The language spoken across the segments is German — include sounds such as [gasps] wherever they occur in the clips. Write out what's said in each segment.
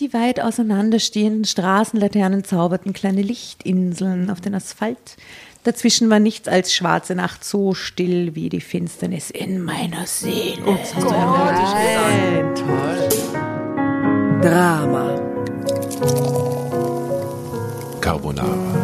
Die weit auseinanderstehenden Straßenlaternen zauberten kleine Lichtinseln auf den Asphalt. Dazwischen war nichts als schwarze Nacht so still wie die Finsternis in meiner Seele. Oh, das hast Gott, du Toll. Drama. Carbonara.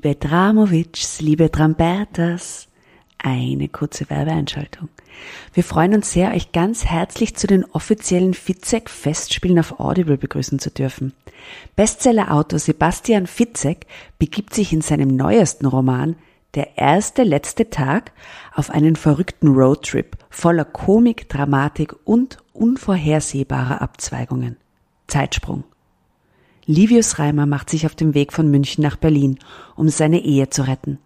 Liebe Dramovics, liebe Trambertas, eine kurze Werbeeinschaltung. Wir freuen uns sehr, euch ganz herzlich zu den offiziellen Fitzek Festspielen auf Audible begrüßen zu dürfen. Bestsellerautor Sebastian Fitzek begibt sich in seinem neuesten Roman Der erste letzte Tag auf einen verrückten Roadtrip voller Komik, Dramatik und unvorhersehbarer Abzweigungen. Zeitsprung. Livius Reimer macht sich auf den Weg von München nach Berlin, um seine Ehe zu retten.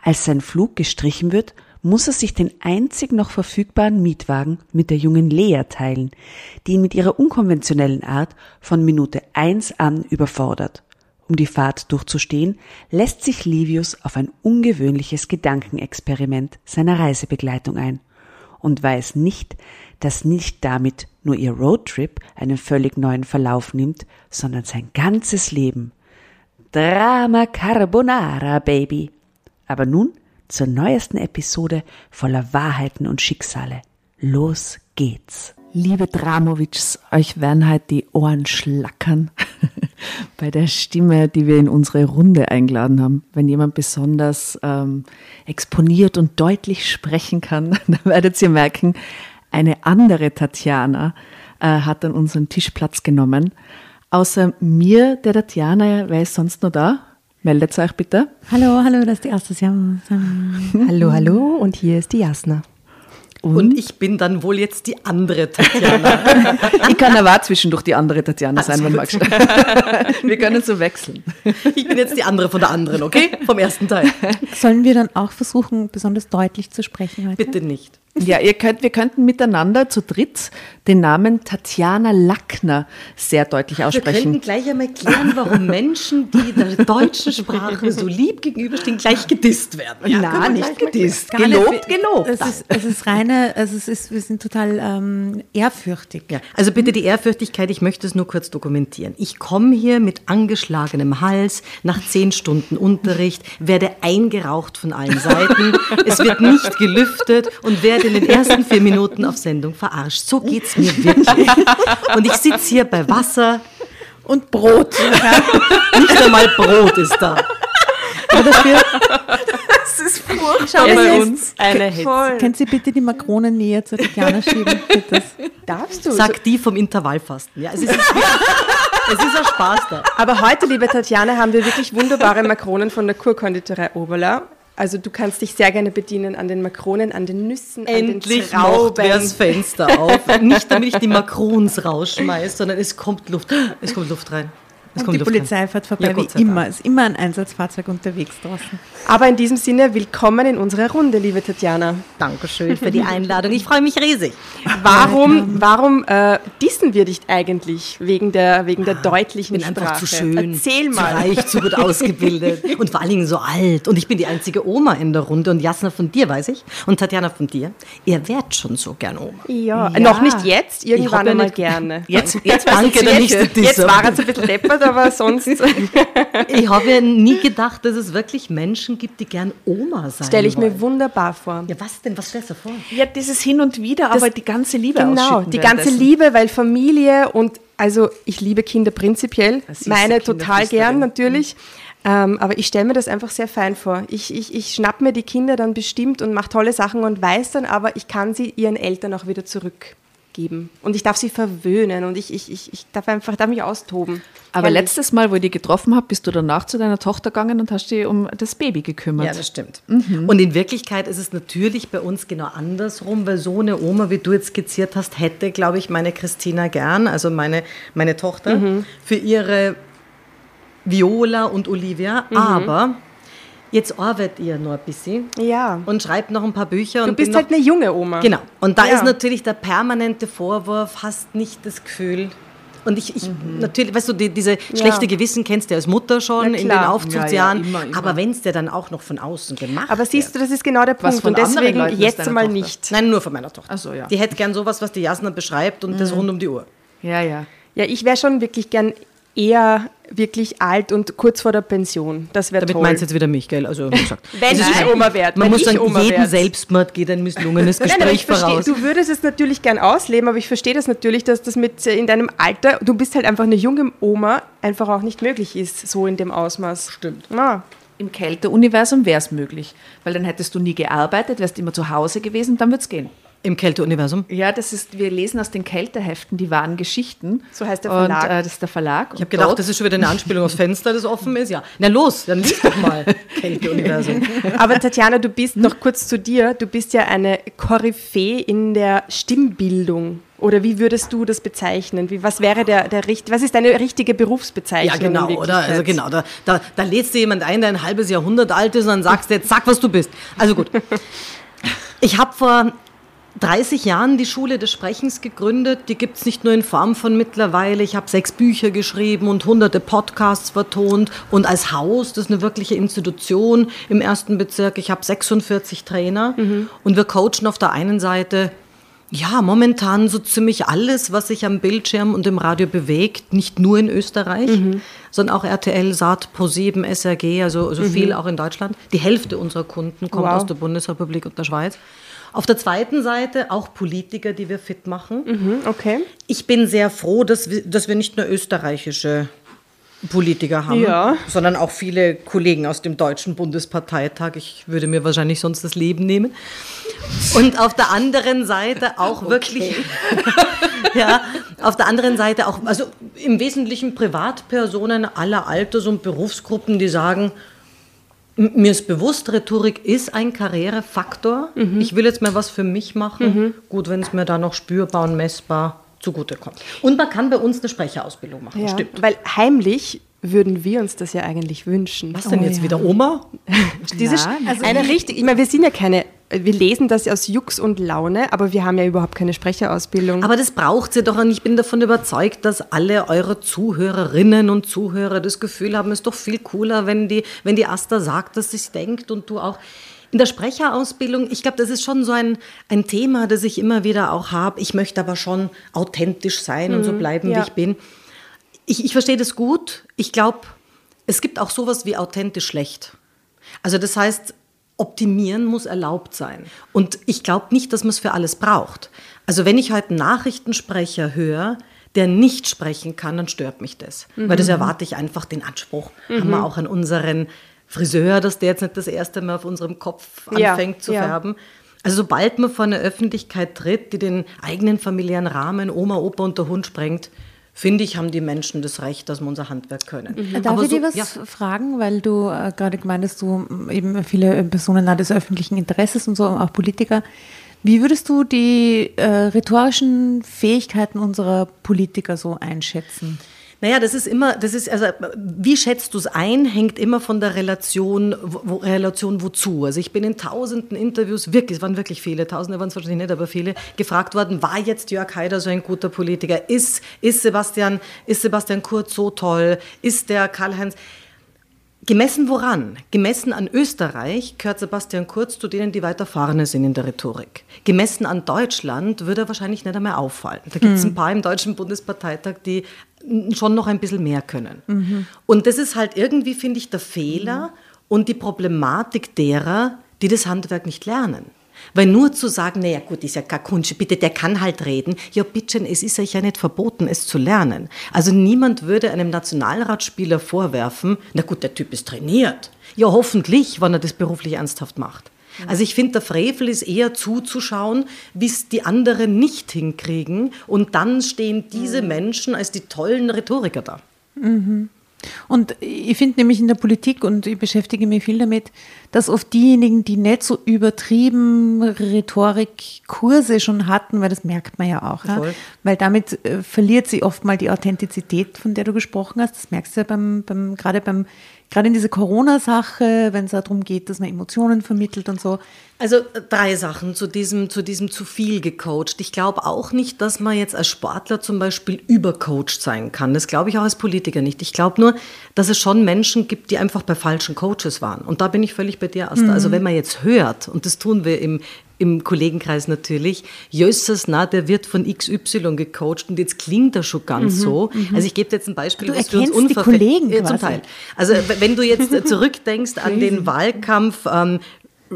Als sein Flug gestrichen wird, muss er sich den einzig noch verfügbaren Mietwagen mit der jungen Lea teilen, die ihn mit ihrer unkonventionellen Art von Minute eins an überfordert. Um die Fahrt durchzustehen, lässt sich Livius auf ein ungewöhnliches Gedankenexperiment seiner Reisebegleitung ein und weiß nicht, dass nicht damit nur ihr Roadtrip einen völlig neuen Verlauf nimmt, sondern sein ganzes Leben. Drama Carbonara, Baby. Aber nun zur neuesten Episode voller Wahrheiten und Schicksale. Los geht's. Liebe Dramovics, euch werden halt die Ohren schlackern [laughs] bei der Stimme, die wir in unsere Runde eingeladen haben. Wenn jemand besonders ähm, exponiert und deutlich sprechen kann, [laughs] dann werdet ihr merken, eine andere Tatjana äh, hat an unserem Tisch Platz genommen. Außer mir, der Tatjana, wer ist sonst noch da? Meldet euch bitte. Hallo, hallo, das ist die erste [laughs] Hallo, hallo und hier ist die Jasna. Und, und, ich bin dann wohl jetzt die andere Tatjana. [laughs] ich kann aber zwischendurch die andere Tatjana sein, wenn magst. Wir können so wechseln. Ich bin jetzt die andere von der anderen, okay? Vom ersten Teil. Sollen wir dann auch versuchen, besonders deutlich zu sprechen heute? Bitte nicht. Ja, ihr könnt, wir könnten miteinander zu dritt den Namen Tatjana Lackner sehr deutlich aussprechen. Wir könnten gleich einmal klären, warum Menschen, die der deutschen Sprache so lieb gegenüberstehen, gleich gedisst werden. Ja, Nein, nicht gedisst. Gelobt, gelobt. Es ist, es ist reine, also es ist, wir sind total ähm, ehrfürchtig. Ja, also bitte die Ehrfürchtigkeit, ich möchte es nur kurz dokumentieren. Ich komme hier mit angeschlagenem Hals nach zehn Stunden Unterricht, werde eingeraucht von allen Seiten, es wird nicht gelüftet und werde in den ersten vier Minuten auf Sendung verarscht. So geht es mir wirklich. Und ich sitze hier bei Wasser und Brot. [laughs] Nicht einmal Brot ist da. Dafür, das ist furchtbar bei uns. Eine Hitze. Können Sie bitte die Makronen näher zur Tatjana schieben? Bitte? Darfst du? Sag die vom Intervallfasten. Ja, es ist, es ist ein Spaß da. Aber heute, liebe Tatjana, haben wir wirklich wunderbare Makronen von der Kurkonditorei Oberla. Also du kannst dich sehr gerne bedienen an den Makronen, an den Nüssen, Endlich an den Trauben. Endlich das Fenster auf. Nicht damit ich die Makrons rausschmeiße, sondern es kommt Luft, es kommt Luft rein. Es und die Polizei rein. fährt vorbei, ja, wie immer. Es ist immer ein Einsatzfahrzeug unterwegs draußen. Aber in diesem Sinne, willkommen in unserer Runde, liebe Tatjana. Dankeschön für die [laughs] Einladung. Ich freue mich riesig. Warum, warum äh, dissen wir dich eigentlich wegen der, wegen der deutlichen ich bin Sprache? einfach zu schön, Erzähl mal. zu reich, zu gut [laughs] ausgebildet und vor allen Dingen so alt. Und ich bin die einzige Oma in der Runde. Und Jasna von dir, weiß ich. Und Tatjana von dir. Ihr wärt schon so gern Oma. Ja, ja. noch nicht jetzt, irgendwann einmal gerne. Jetzt, jetzt, Danke, der nächste Jetzt war er ein bisschen deppert, aber sonst. [laughs] ich habe ja nie gedacht, dass es wirklich Menschen gibt, die gern Oma sein Stelle ich mir wunderbar vor. Ja, was denn? Was stellst du vor? Ja, dieses Hin und Wieder, das, aber die ganze Liebe Genau, die ganze Liebe, weil Familie und also ich liebe Kinder prinzipiell, meine total gern natürlich. Ähm, aber ich stelle mir das einfach sehr fein vor. Ich, ich, ich schnapp mir die Kinder dann bestimmt und mache tolle Sachen und weiß dann aber, ich kann sie ihren Eltern auch wieder zurück geben. Und ich darf sie verwöhnen und ich, ich, ich, ich darf einfach darf mich austoben. Aber Herrlich. letztes Mal, wo ich dich getroffen habe, bist du danach zu deiner Tochter gegangen und hast dich um das Baby gekümmert. Ja, das stimmt. Mhm. Und in Wirklichkeit ist es natürlich bei uns genau andersrum, weil so eine Oma, wie du jetzt skizziert hast, hätte, glaube ich, meine Christina gern, also meine, meine Tochter, mhm. für ihre Viola und Olivia. Mhm. Aber Jetzt arbeitet ihr noch ein bisschen. Ja. Und schreibt noch ein paar Bücher. Du bist halt eine junge Oma. Genau. Und da ja. ist natürlich der permanente Vorwurf, hast nicht das Gefühl. Und ich, ich mhm. natürlich, weißt du, die, diese schlechte ja. Gewissen kennst du als Mutter schon in den Aufzugsjahren. Ja, immer, immer. Aber wenn es dir dann auch noch von außen gemacht Aber siehst du, das ist genau der Punkt. Und deswegen jetzt mal Tochter? nicht. Nein, nur von meiner Tochter. Ach so, ja. Die hätte gern sowas, was die Jasna beschreibt und mhm. das rund um die Uhr. Ja, ja. Ja, ich wäre schon wirklich gern eher wirklich alt und kurz vor der Pension. Das wäre toll. Damit meinst du jetzt wieder mich, gell? Also, gesagt. Wenn ich Oma werde. Man muss sagen, Oma jeden werd. Selbstmord geht ein misslungenes Gespräch Nein, voraus. du würdest es natürlich gern ausleben, aber ich verstehe das natürlich, dass das mit in deinem Alter, du bist halt einfach eine junge Oma, einfach auch nicht möglich ist, so in dem Ausmaß. Stimmt. Ja. Im Kälteuniversum wäre es möglich, weil dann hättest du nie gearbeitet, wärst immer zu Hause gewesen, dann würde es gehen. Im Kälteuniversum? Ja, das ist, wir lesen aus den Kälteheften die wahren Geschichten. So heißt der Verlag. Und, äh, das ist der Verlag. Ich habe gedacht, dort. das ist schon wieder eine Anspielung aufs Fenster, das offen ist. Ja. Na los, dann lies doch mal [laughs] Kälteuniversum. Aber Tatjana, du bist noch kurz zu dir. Du bist ja eine Koryphäe in der Stimmbildung. Oder wie würdest du das bezeichnen? Wie, was wäre der, der was ist deine richtige Berufsbezeichnung? Ja, genau, oder? Also genau, da, da, da lädst du jemand ein, der ein halbes Jahrhundert alt ist und dann sagst du jetzt, sag, was du bist. Also gut. Ich habe vor 30 Jahren die Schule des Sprechens gegründet. Die gibt es nicht nur in Form von mittlerweile. Ich habe sechs Bücher geschrieben und hunderte Podcasts vertont. Und als Haus, das ist eine wirkliche Institution im ersten Bezirk. Ich habe 46 Trainer. Mhm. Und wir coachen auf der einen Seite ja, momentan so ziemlich alles, was sich am Bildschirm und im Radio bewegt, nicht nur in Österreich, mhm. sondern auch RTL, Saat, Pro7, SRG, also, also mhm. viel auch in Deutschland. Die Hälfte unserer Kunden kommt wow. aus der Bundesrepublik und der Schweiz. Auf der zweiten Seite auch Politiker, die wir fit machen. Mhm, okay. Ich bin sehr froh, dass wir, dass wir nicht nur österreichische Politiker haben, ja. sondern auch viele Kollegen aus dem Deutschen Bundesparteitag. Ich würde mir wahrscheinlich sonst das Leben nehmen. Und auf der anderen Seite auch okay. wirklich, [laughs] ja, auf der anderen Seite auch, also im Wesentlichen Privatpersonen aller Alters- und Berufsgruppen, die sagen, mir ist bewusst, Rhetorik ist ein Karrierefaktor. Mhm. Ich will jetzt mal was für mich machen. Mhm. Gut, wenn es mir da noch spürbar und messbar zugutekommt. Und man kann bei uns eine Sprecherausbildung machen, ja, stimmt. Weil heimlich würden wir uns das ja eigentlich wünschen. Was denn oh, jetzt ja. wieder Oma? [laughs] Diese Nein, also eine richtig, ich meine, wir sind ja keine wir lesen das aus Jux und Laune, aber wir haben ja überhaupt keine Sprecherausbildung. Aber das braucht sie doch und ich bin davon überzeugt, dass alle eure Zuhörerinnen und Zuhörer das Gefühl haben, es ist doch viel cooler, wenn die, wenn die Asta sagt, dass sie es denkt und du auch. In der Sprecherausbildung, ich glaube, das ist schon so ein, ein Thema, das ich immer wieder auch habe. Ich möchte aber schon authentisch sein mhm, und so mhm. bleiben, ja. wie ich bin. Ich, ich verstehe das gut. Ich glaube, es gibt auch sowas wie authentisch schlecht. Also das heißt, optimieren muss erlaubt sein. Und ich glaube nicht, dass man es für alles braucht. Also wenn ich heute einen Nachrichtensprecher höre, der nicht sprechen kann, dann stört mich das. Mhm. Weil das erwarte ich einfach den Anspruch. Mhm. Haben wir auch an unseren Friseur, dass der jetzt nicht das erste Mal auf unserem Kopf anfängt ja, zu ja. färben. Also sobald man vor eine Öffentlichkeit tritt, die den eigenen familiären Rahmen, Oma, Opa und der Hund sprengt, finde ich, haben die Menschen das Recht, dass wir unser Handwerk können. Mhm. Darf Aber ich so, dir was ja. fragen, weil du äh, gerade gemeint hast, du eben viele Personen des öffentlichen Interesses und so, auch Politiker. Wie würdest du die äh, rhetorischen Fähigkeiten unserer Politiker so einschätzen? Naja, das ist immer, das ist, also wie schätzt du es ein, hängt immer von der Relation, wo, Relation wozu. Also ich bin in tausenden Interviews, wirklich, es waren wirklich viele, tausende waren es wahrscheinlich nicht, aber viele, gefragt worden, war jetzt Jörg Haider so ein guter Politiker? Ist, ist, Sebastian, ist Sebastian Kurz so toll? Ist der Karl-Heinz... Gemessen woran? Gemessen an Österreich gehört Sebastian Kurz zu denen, die weiter vorne sind in der Rhetorik. Gemessen an Deutschland würde er wahrscheinlich nicht einmal auffallen. Da gibt es hm. ein paar im Deutschen Bundesparteitag, die schon noch ein bisschen mehr können. Mhm. Und das ist halt irgendwie, finde ich, der Fehler mhm. und die Problematik derer, die das Handwerk nicht lernen. Weil nur zu sagen, naja gut, ist ja gar Kunst, bitte, der kann halt reden. Ja, bitte, es ist euch ja nicht verboten, es zu lernen. Also niemand würde einem Nationalratsspieler vorwerfen, na gut, der Typ ist trainiert. Ja, hoffentlich, wenn er das beruflich ernsthaft macht. Also ich finde, der Frevel ist eher zuzuschauen, wie es die anderen nicht hinkriegen. Und dann stehen diese mhm. Menschen als die tollen Rhetoriker da. Mhm. Und ich finde nämlich in der Politik, und ich beschäftige mich viel damit, dass oft diejenigen, die nicht so übertrieben Rhetorikkurse schon hatten, weil das merkt man ja auch, ja? weil damit äh, verliert sie oft mal die Authentizität, von der du gesprochen hast. Das merkst du ja beim, beim gerade beim Gerade in dieser Corona-Sache, wenn es darum geht, dass man Emotionen vermittelt und so. Also drei Sachen zu diesem, zu diesem zu viel gecoacht. Ich glaube auch nicht, dass man jetzt als Sportler zum Beispiel übercoacht sein kann. Das glaube ich auch als Politiker nicht. Ich glaube nur, dass es schon Menschen gibt, die einfach bei falschen Coaches waren. Und da bin ich völlig bei dir, Asta. Mhm. Also wenn man jetzt hört, und das tun wir im, im Kollegenkreis natürlich, Jössers, na, der wird von XY gecoacht und jetzt klingt er schon ganz mhm, so. Mhm. Also ich gebe dir jetzt ein Beispiel, du was für uns unverfällt. Ja, zum Teil. Also wenn du jetzt [laughs] zurückdenkst an den Wahlkampf ähm,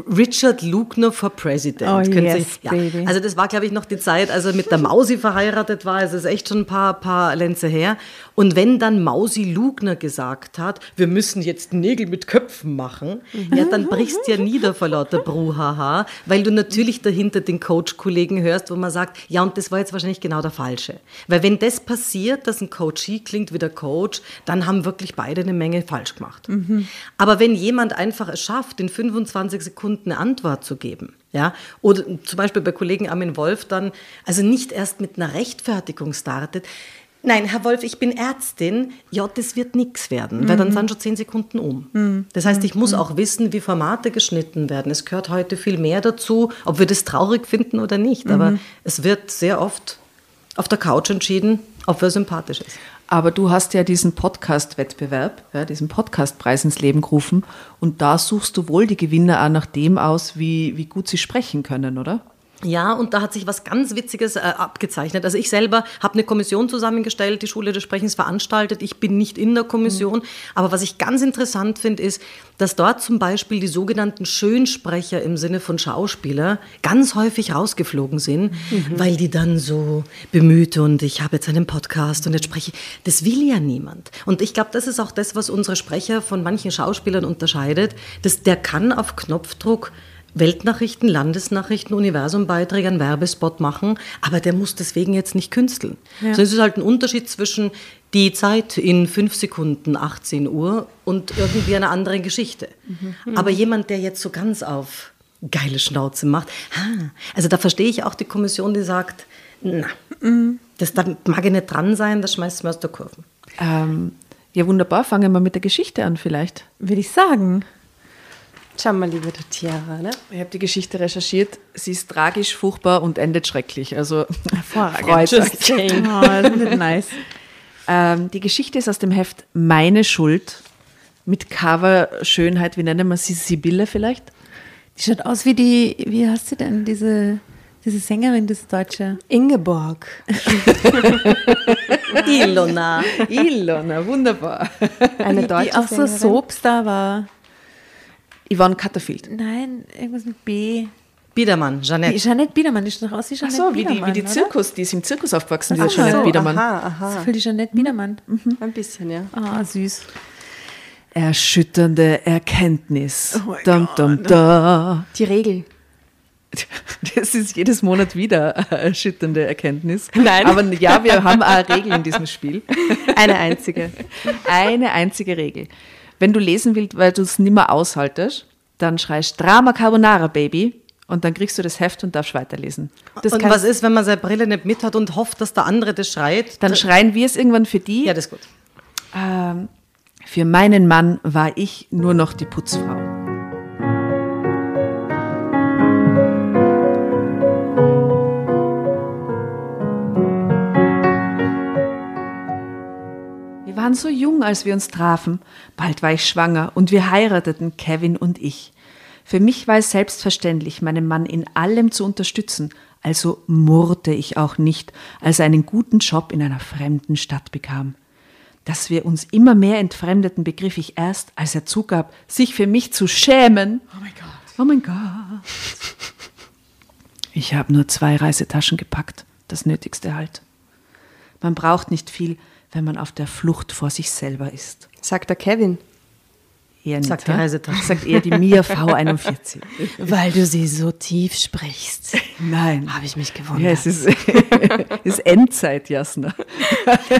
Richard Lugner for President. Oh, yes, ja. Also das war, glaube ich, noch die Zeit, als er mit der Mausi verheiratet war. Also es ist echt schon ein paar, paar Lenze her. Und wenn dann Mausi Lugner gesagt hat, wir müssen jetzt Nägel mit Köpfen machen, mhm. ja, dann brichst du ja nieder vor lauter Bruhaha, weil du natürlich dahinter den Coach-Kollegen hörst, wo man sagt, ja, und das war jetzt wahrscheinlich genau der Falsche. Weil wenn das passiert, dass ein Coachie klingt wie der Coach, dann haben wirklich beide eine Menge falsch gemacht. Mhm. Aber wenn jemand einfach es schafft, in 25 Sekunden eine Antwort zu geben, ja, oder zum Beispiel bei Kollegen Armin Wolf dann, also nicht erst mit einer Rechtfertigung startet, Nein, Herr Wolf, ich bin Ärztin. Ja, das wird nichts werden, mhm. weil dann mhm. sind schon zehn Sekunden um. Mhm. Das heißt, ich muss mhm. auch wissen, wie Formate geschnitten werden. Es gehört heute viel mehr dazu, ob wir das traurig finden oder nicht. Aber mhm. es wird sehr oft auf der Couch entschieden, ob wer sympathisch ist. Aber du hast ja diesen Podcast-Wettbewerb, ja, diesen Podcastpreis ins Leben gerufen. Und da suchst du wohl die Gewinner auch nach dem aus, wie, wie gut sie sprechen können, oder? Ja, und da hat sich was ganz Witziges äh, abgezeichnet. Also ich selber habe eine Kommission zusammengestellt, die Schule des Sprechens veranstaltet. Ich bin nicht in der Kommission. Mhm. Aber was ich ganz interessant finde, ist, dass dort zum Beispiel die sogenannten Schönsprecher im Sinne von Schauspieler ganz häufig rausgeflogen sind, mhm. weil die dann so bemüht und ich habe jetzt einen Podcast und jetzt spreche ich. Das will ja niemand. Und ich glaube, das ist auch das, was unsere Sprecher von manchen Schauspielern unterscheidet. Das, der kann auf Knopfdruck Weltnachrichten, Landesnachrichten, Universumbeiträge, einen Werbespot machen, aber der muss deswegen jetzt nicht künsteln. Ja. So es ist halt ein Unterschied zwischen die Zeit in fünf Sekunden, 18 Uhr und irgendwie einer anderen Geschichte. Mhm. Aber jemand, der jetzt so ganz auf geile Schnauze macht, also da verstehe ich auch die Kommission, die sagt, na, mhm. das da mag ich nicht dran sein, das schmeißt mir aus der Kurve. Ähm, Ja, wunderbar. Fangen wir mit der Geschichte an vielleicht. Würde ich sagen. Schau mal, liebe Tiara, ne? Ich habe die Geschichte recherchiert. Sie ist tragisch, furchtbar und endet schrecklich. Also Hervorragend. Oh, [laughs] das ist nice. Ähm, die Geschichte ist aus dem Heft Meine Schuld mit Cover Schönheit. Wie nennen wir sie? Sibylle vielleicht? Die schaut aus wie die, wie heißt sie denn, diese, diese Sängerin, das Deutsche? Ingeborg. [laughs] Ilona. Ilona, wunderbar. Eine Die deutsche auch so Sängerin. Soapstar war. Yvonne Catterfield. Nein, irgendwas mit B. Biedermann, Die Jeanette. Jeanette Biedermann, die schaut aus wie Ach Jeanette so, wie die, wie die? Zirkus, die ist im Zirkus aufgewachsen, Ach diese so, Jeanette so, Biedermann. Aha, Das aha. ist für die Jeanette Biedermann. Ein bisschen, ja. Ah, süß. Erschütternde Erkenntnis. dum, dum, da. Die Regel. [laughs] Das ist jedes Monat wieder eine erschütternde Erkenntnis. Nein. Aber ja, wir haben eine Regel in diesem Spiel. [laughs] Eine einzige. Eine einzige Regel. Wenn du lesen willst, weil du es nimmer aushaltest, dann schreist Drama Carbonara Baby und dann kriegst du das Heft und darfst weiterlesen. Das und was ist, wenn man seine Brille nicht mit hat und hofft, dass der andere das schreit? Dann schreien wir es irgendwann für die. ja, das ist gut. Ähm, für meinen Mann war ich nur noch die Putzfrau. Waren so jung, als wir uns trafen. Bald war ich schwanger und wir heirateten, Kevin und ich. Für mich war es selbstverständlich, meinen Mann in allem zu unterstützen. Also murrte ich auch nicht, als er einen guten Job in einer fremden Stadt bekam. Dass wir uns immer mehr entfremdeten, begriff ich erst, als er zugab, sich für mich zu schämen. Oh mein Gott. Oh mein Gott. Ich habe nur zwei Reisetaschen gepackt, das Nötigste halt. Man braucht nicht viel, wenn man auf der Flucht vor sich selber ist. Sagt der Kevin. Eher nicht, Sagt die hä? Reisetasche. Sagt eher die Mia V41. [laughs] Weil du sie so tief sprichst. Nein. Habe ich mich gewundert. Ja, es ist, [laughs] ist Endzeit, Jasna.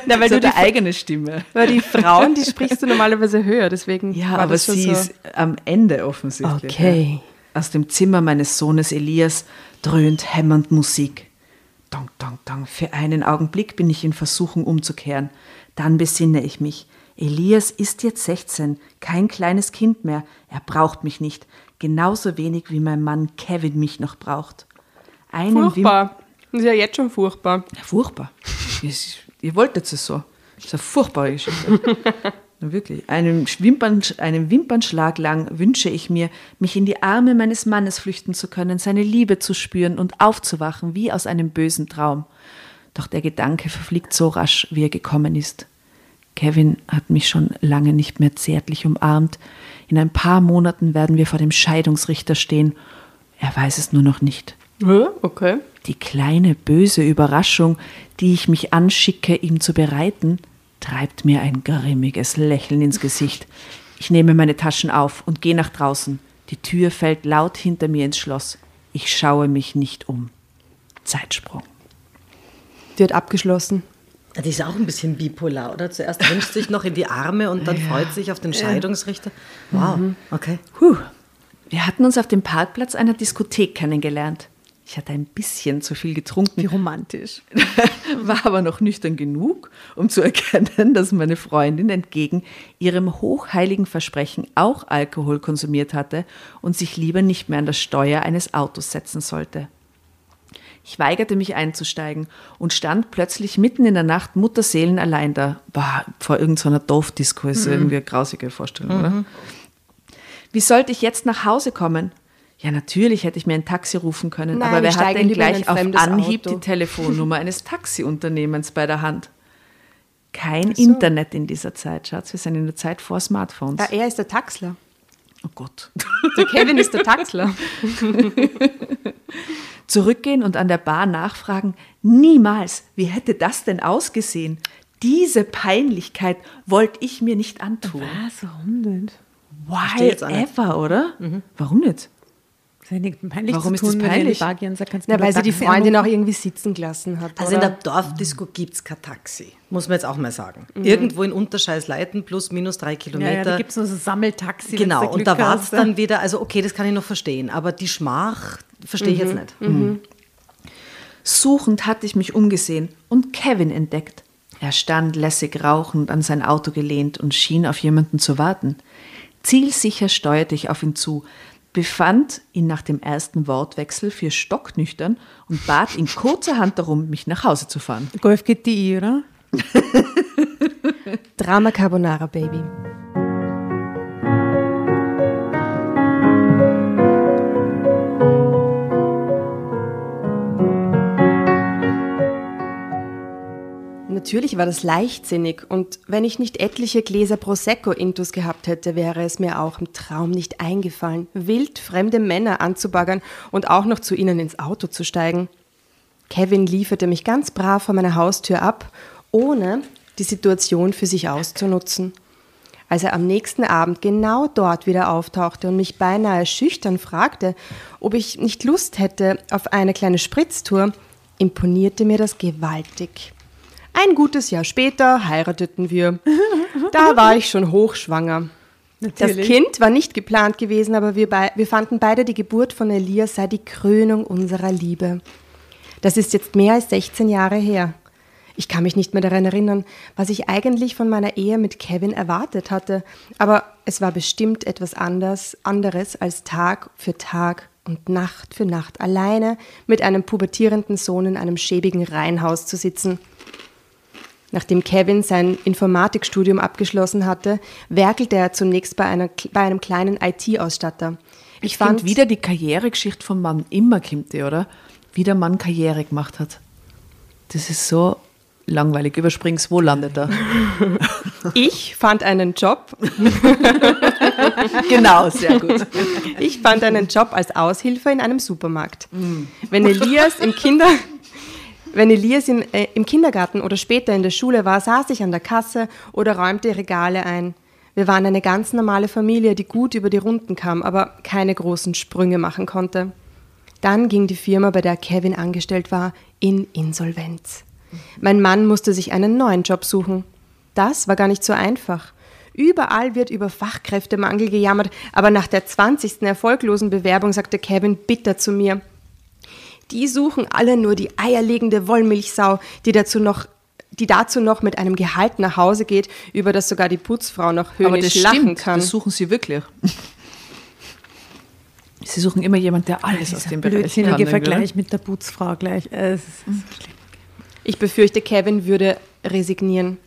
Na, weil so du die, der eigene Stimme. weil die Frauen, die sprichst du normalerweise höher, deswegen Ja, aber das sie so. ist am Ende offensichtlich. Okay. Ja. Aus dem Zimmer meines Sohnes Elias dröhnt hämmernd Musik. Dong, dong, dong. Für einen Augenblick bin ich in Versuchung umzukehren. Dann besinne ich mich. Elias ist jetzt 16, kein kleines Kind mehr. Er braucht mich nicht. Genauso wenig wie mein Mann Kevin mich noch braucht. Einen Wim- Furchtbar. Das ist ja jetzt schon furchtbar. ja, furchtbar. [laughs] ihr, ihr wolltet es so. Das ist eine furchtbare Geschichte. [laughs] Wirklich. Einen, Wimpern, einen Wimpernschlag lang wünsche ich mir, mich in die Arme meines Mannes flüchten zu können, seine Liebe zu spüren und aufzuwachen wie aus einem bösen Traum. Doch der Gedanke verfliegt so rasch, wie er gekommen ist. Kevin hat mich schon lange nicht mehr zärtlich umarmt. In ein paar Monaten werden wir vor dem Scheidungsrichter stehen. Er weiß es nur noch nicht. Okay. Die kleine böse Überraschung, die ich mich anschicke, ihm zu bereiten, treibt mir ein grimmiges Lächeln ins Gesicht. Ich nehme meine Taschen auf und gehe nach draußen. Die Tür fällt laut hinter mir ins Schloss. Ich schaue mich nicht um. Zeitsprung. Die hat abgeschlossen. Die ist auch ein bisschen bipolar, oder? Zuerst wünscht sich noch in die Arme und dann freut sich auf den Scheidungsrichter. Wow, okay. Puh. Wir hatten uns auf dem Parkplatz einer Diskothek kennengelernt. Ich hatte ein bisschen zu viel getrunken. Wie romantisch. [laughs] war aber noch nüchtern genug, um zu erkennen, dass meine Freundin entgegen ihrem hochheiligen Versprechen auch Alkohol konsumiert hatte und sich lieber nicht mehr an das Steuer eines Autos setzen sollte. Ich weigerte mich einzusteigen und stand plötzlich mitten in der Nacht Mutterseelen allein da. Bah, vor irgendeiner Dorfdisco ist irgendwie eine grausige Vorstellung, oder? Wie sollte ich jetzt nach Hause kommen? Ja, natürlich hätte ich mir ein Taxi rufen können, Nein, aber wer hat denn gleich auf Anhieb Auto. die Telefonnummer eines Taxiunternehmens bei der Hand? Kein Internet in dieser Zeit, Schatz. Wir sind in der Zeit vor Smartphones. Ja, er ist der Taxler. Oh Gott. Der Kevin ist der Taxler. [laughs] Zurückgehen und an der Bar nachfragen. Niemals. Wie hätte das denn ausgesehen? Diese Peinlichkeit wollte ich mir nicht antun. Was? Warum denn? Why ever, oder? Warum nicht? Das ist ja peinlich Warum zu ist das tun, wenn ihr peinlich? und sagt, kannst du Ja, mir weil sie die Freundin auch irgendwie sitzen gelassen hat. Also in oder? der Dorfdisco gibt es kein Taxi, muss man jetzt auch mal sagen. Irgendwo in Unterscheißleiten plus minus drei Ja, ja, Kilometer. da gibt es nur so Sammeltaxi. genau, und da war es dann wieder, also okay, das kann ich noch verstehen, aber die Schmach verstehe ich jetzt nicht. Suchend hatte ich mich umgesehen und Kevin entdeckt. Er stand lässig rauchend an sein Auto gelehnt und schien auf jemanden zu warten. Zielsicher steuerte ich auf ihn zu, befand ihn nach dem ersten Wortwechsel für stocknüchtern und bat ihn kurzerhand darum, mich nach Hause zu fahren. Golf GTI, oder? [laughs] Drama Carbonara Baby. Natürlich war das leichtsinnig und wenn ich nicht etliche Gläser Prosecco intus gehabt hätte, wäre es mir auch im Traum nicht eingefallen, wild fremde Männer anzubaggern und auch noch zu ihnen ins Auto zu steigen. Kevin lieferte mich ganz brav vor meiner Haustür ab, ohne die Situation für sich auszunutzen. Als er am nächsten Abend genau dort wieder auftauchte und mich beinahe schüchtern fragte, ob ich nicht Lust hätte auf eine kleine Spritztour, imponierte mir das gewaltig. Ein gutes Jahr später heirateten wir. Da war ich schon hochschwanger. Natürlich. Das Kind war nicht geplant gewesen, aber wir, wir fanden beide die Geburt von Elias sei die Krönung unserer Liebe. Das ist jetzt mehr als 16 Jahre her. Ich kann mich nicht mehr daran erinnern, was ich eigentlich von meiner Ehe mit Kevin erwartet hatte, aber es war bestimmt etwas anders, anderes als Tag für Tag und Nacht für Nacht alleine mit einem pubertierenden Sohn in einem schäbigen Reihenhaus zu sitzen. Nachdem Kevin sein Informatikstudium abgeschlossen hatte, werkelte er zunächst bei, einer, bei einem kleinen IT-Ausstatter. Ich, ich fand wieder die Karrieregeschichte vom Mann immer kommt die, oder? Wie der Mann Karriere gemacht hat. Das ist so langweilig. Überspring's, wo landet er? [laughs] Ich fand einen Job. [laughs] genau, sehr gut. Ich fand einen Job als Aushilfe in einem Supermarkt. Mm. Wenn Elias im Kinder wenn Elias in, äh, im Kindergarten oder später in der Schule war, saß ich an der Kasse oder räumte Regale ein. Wir waren eine ganz normale Familie, die gut über die Runden kam, aber keine großen Sprünge machen konnte. Dann ging die Firma, bei der Kevin angestellt war, in Insolvenz. Mein Mann musste sich einen neuen Job suchen. Das war gar nicht so einfach. Überall wird über Fachkräftemangel gejammert, aber nach der 20. erfolglosen Bewerbung sagte Kevin bitter zu mir, die suchen alle nur die eierlegende Wollmilchsau, die dazu noch die dazu noch mit einem Gehalt nach Hause geht, über das sogar die Putzfrau noch höhnisch Aber das lachen stimmt, kann. Das suchen sie wirklich. Sie suchen immer jemanden, der alles aus dem Bereich kann. Vergleich mit der Putzfrau gleich. Ich befürchte, Kevin würde resignieren.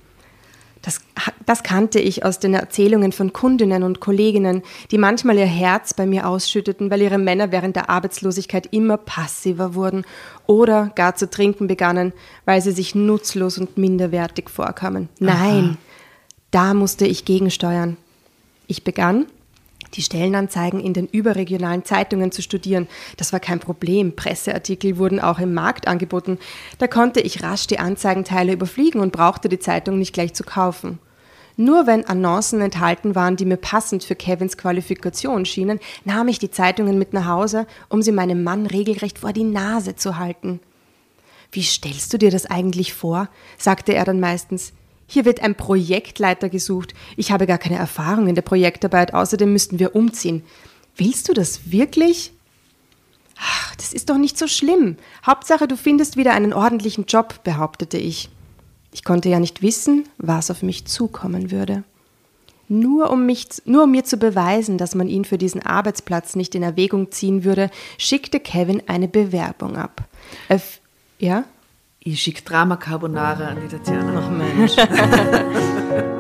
Das, das kannte ich aus den Erzählungen von Kundinnen und Kolleginnen, die manchmal ihr Herz bei mir ausschütteten, weil ihre Männer während der Arbeitslosigkeit immer passiver wurden oder gar zu trinken begannen, weil sie sich nutzlos und minderwertig vorkamen. Nein, Aha. da musste ich gegensteuern. Ich begann, die Stellenanzeigen in den überregionalen Zeitungen zu studieren. Das war kein Problem. Presseartikel wurden auch im Markt angeboten. Da konnte ich rasch die Anzeigenteile überfliegen und brauchte die Zeitung nicht gleich zu kaufen. Nur wenn Annoncen enthalten waren, die mir passend für Kevins Qualifikation schienen, nahm ich die Zeitungen mit nach Hause, um sie meinem Mann regelrecht vor die Nase zu halten. Wie stellst du dir das eigentlich vor? sagte er dann meistens. Hier wird ein Projektleiter gesucht. Ich habe gar keine Erfahrung in der Projektarbeit, außerdem müssten wir umziehen. Willst du das wirklich? Ach, das ist doch nicht so schlimm. Hauptsache, du findest wieder einen ordentlichen Job, behauptete ich. Ich konnte ja nicht wissen, was auf mich zukommen würde. Nur um, mich, nur um mir zu beweisen, dass man ihn für diesen Arbeitsplatz nicht in Erwägung ziehen würde, schickte Kevin eine Bewerbung ab. Öff ja? Ich schicke Drama Carbonara an die Tatjana. Ach Mensch. [laughs]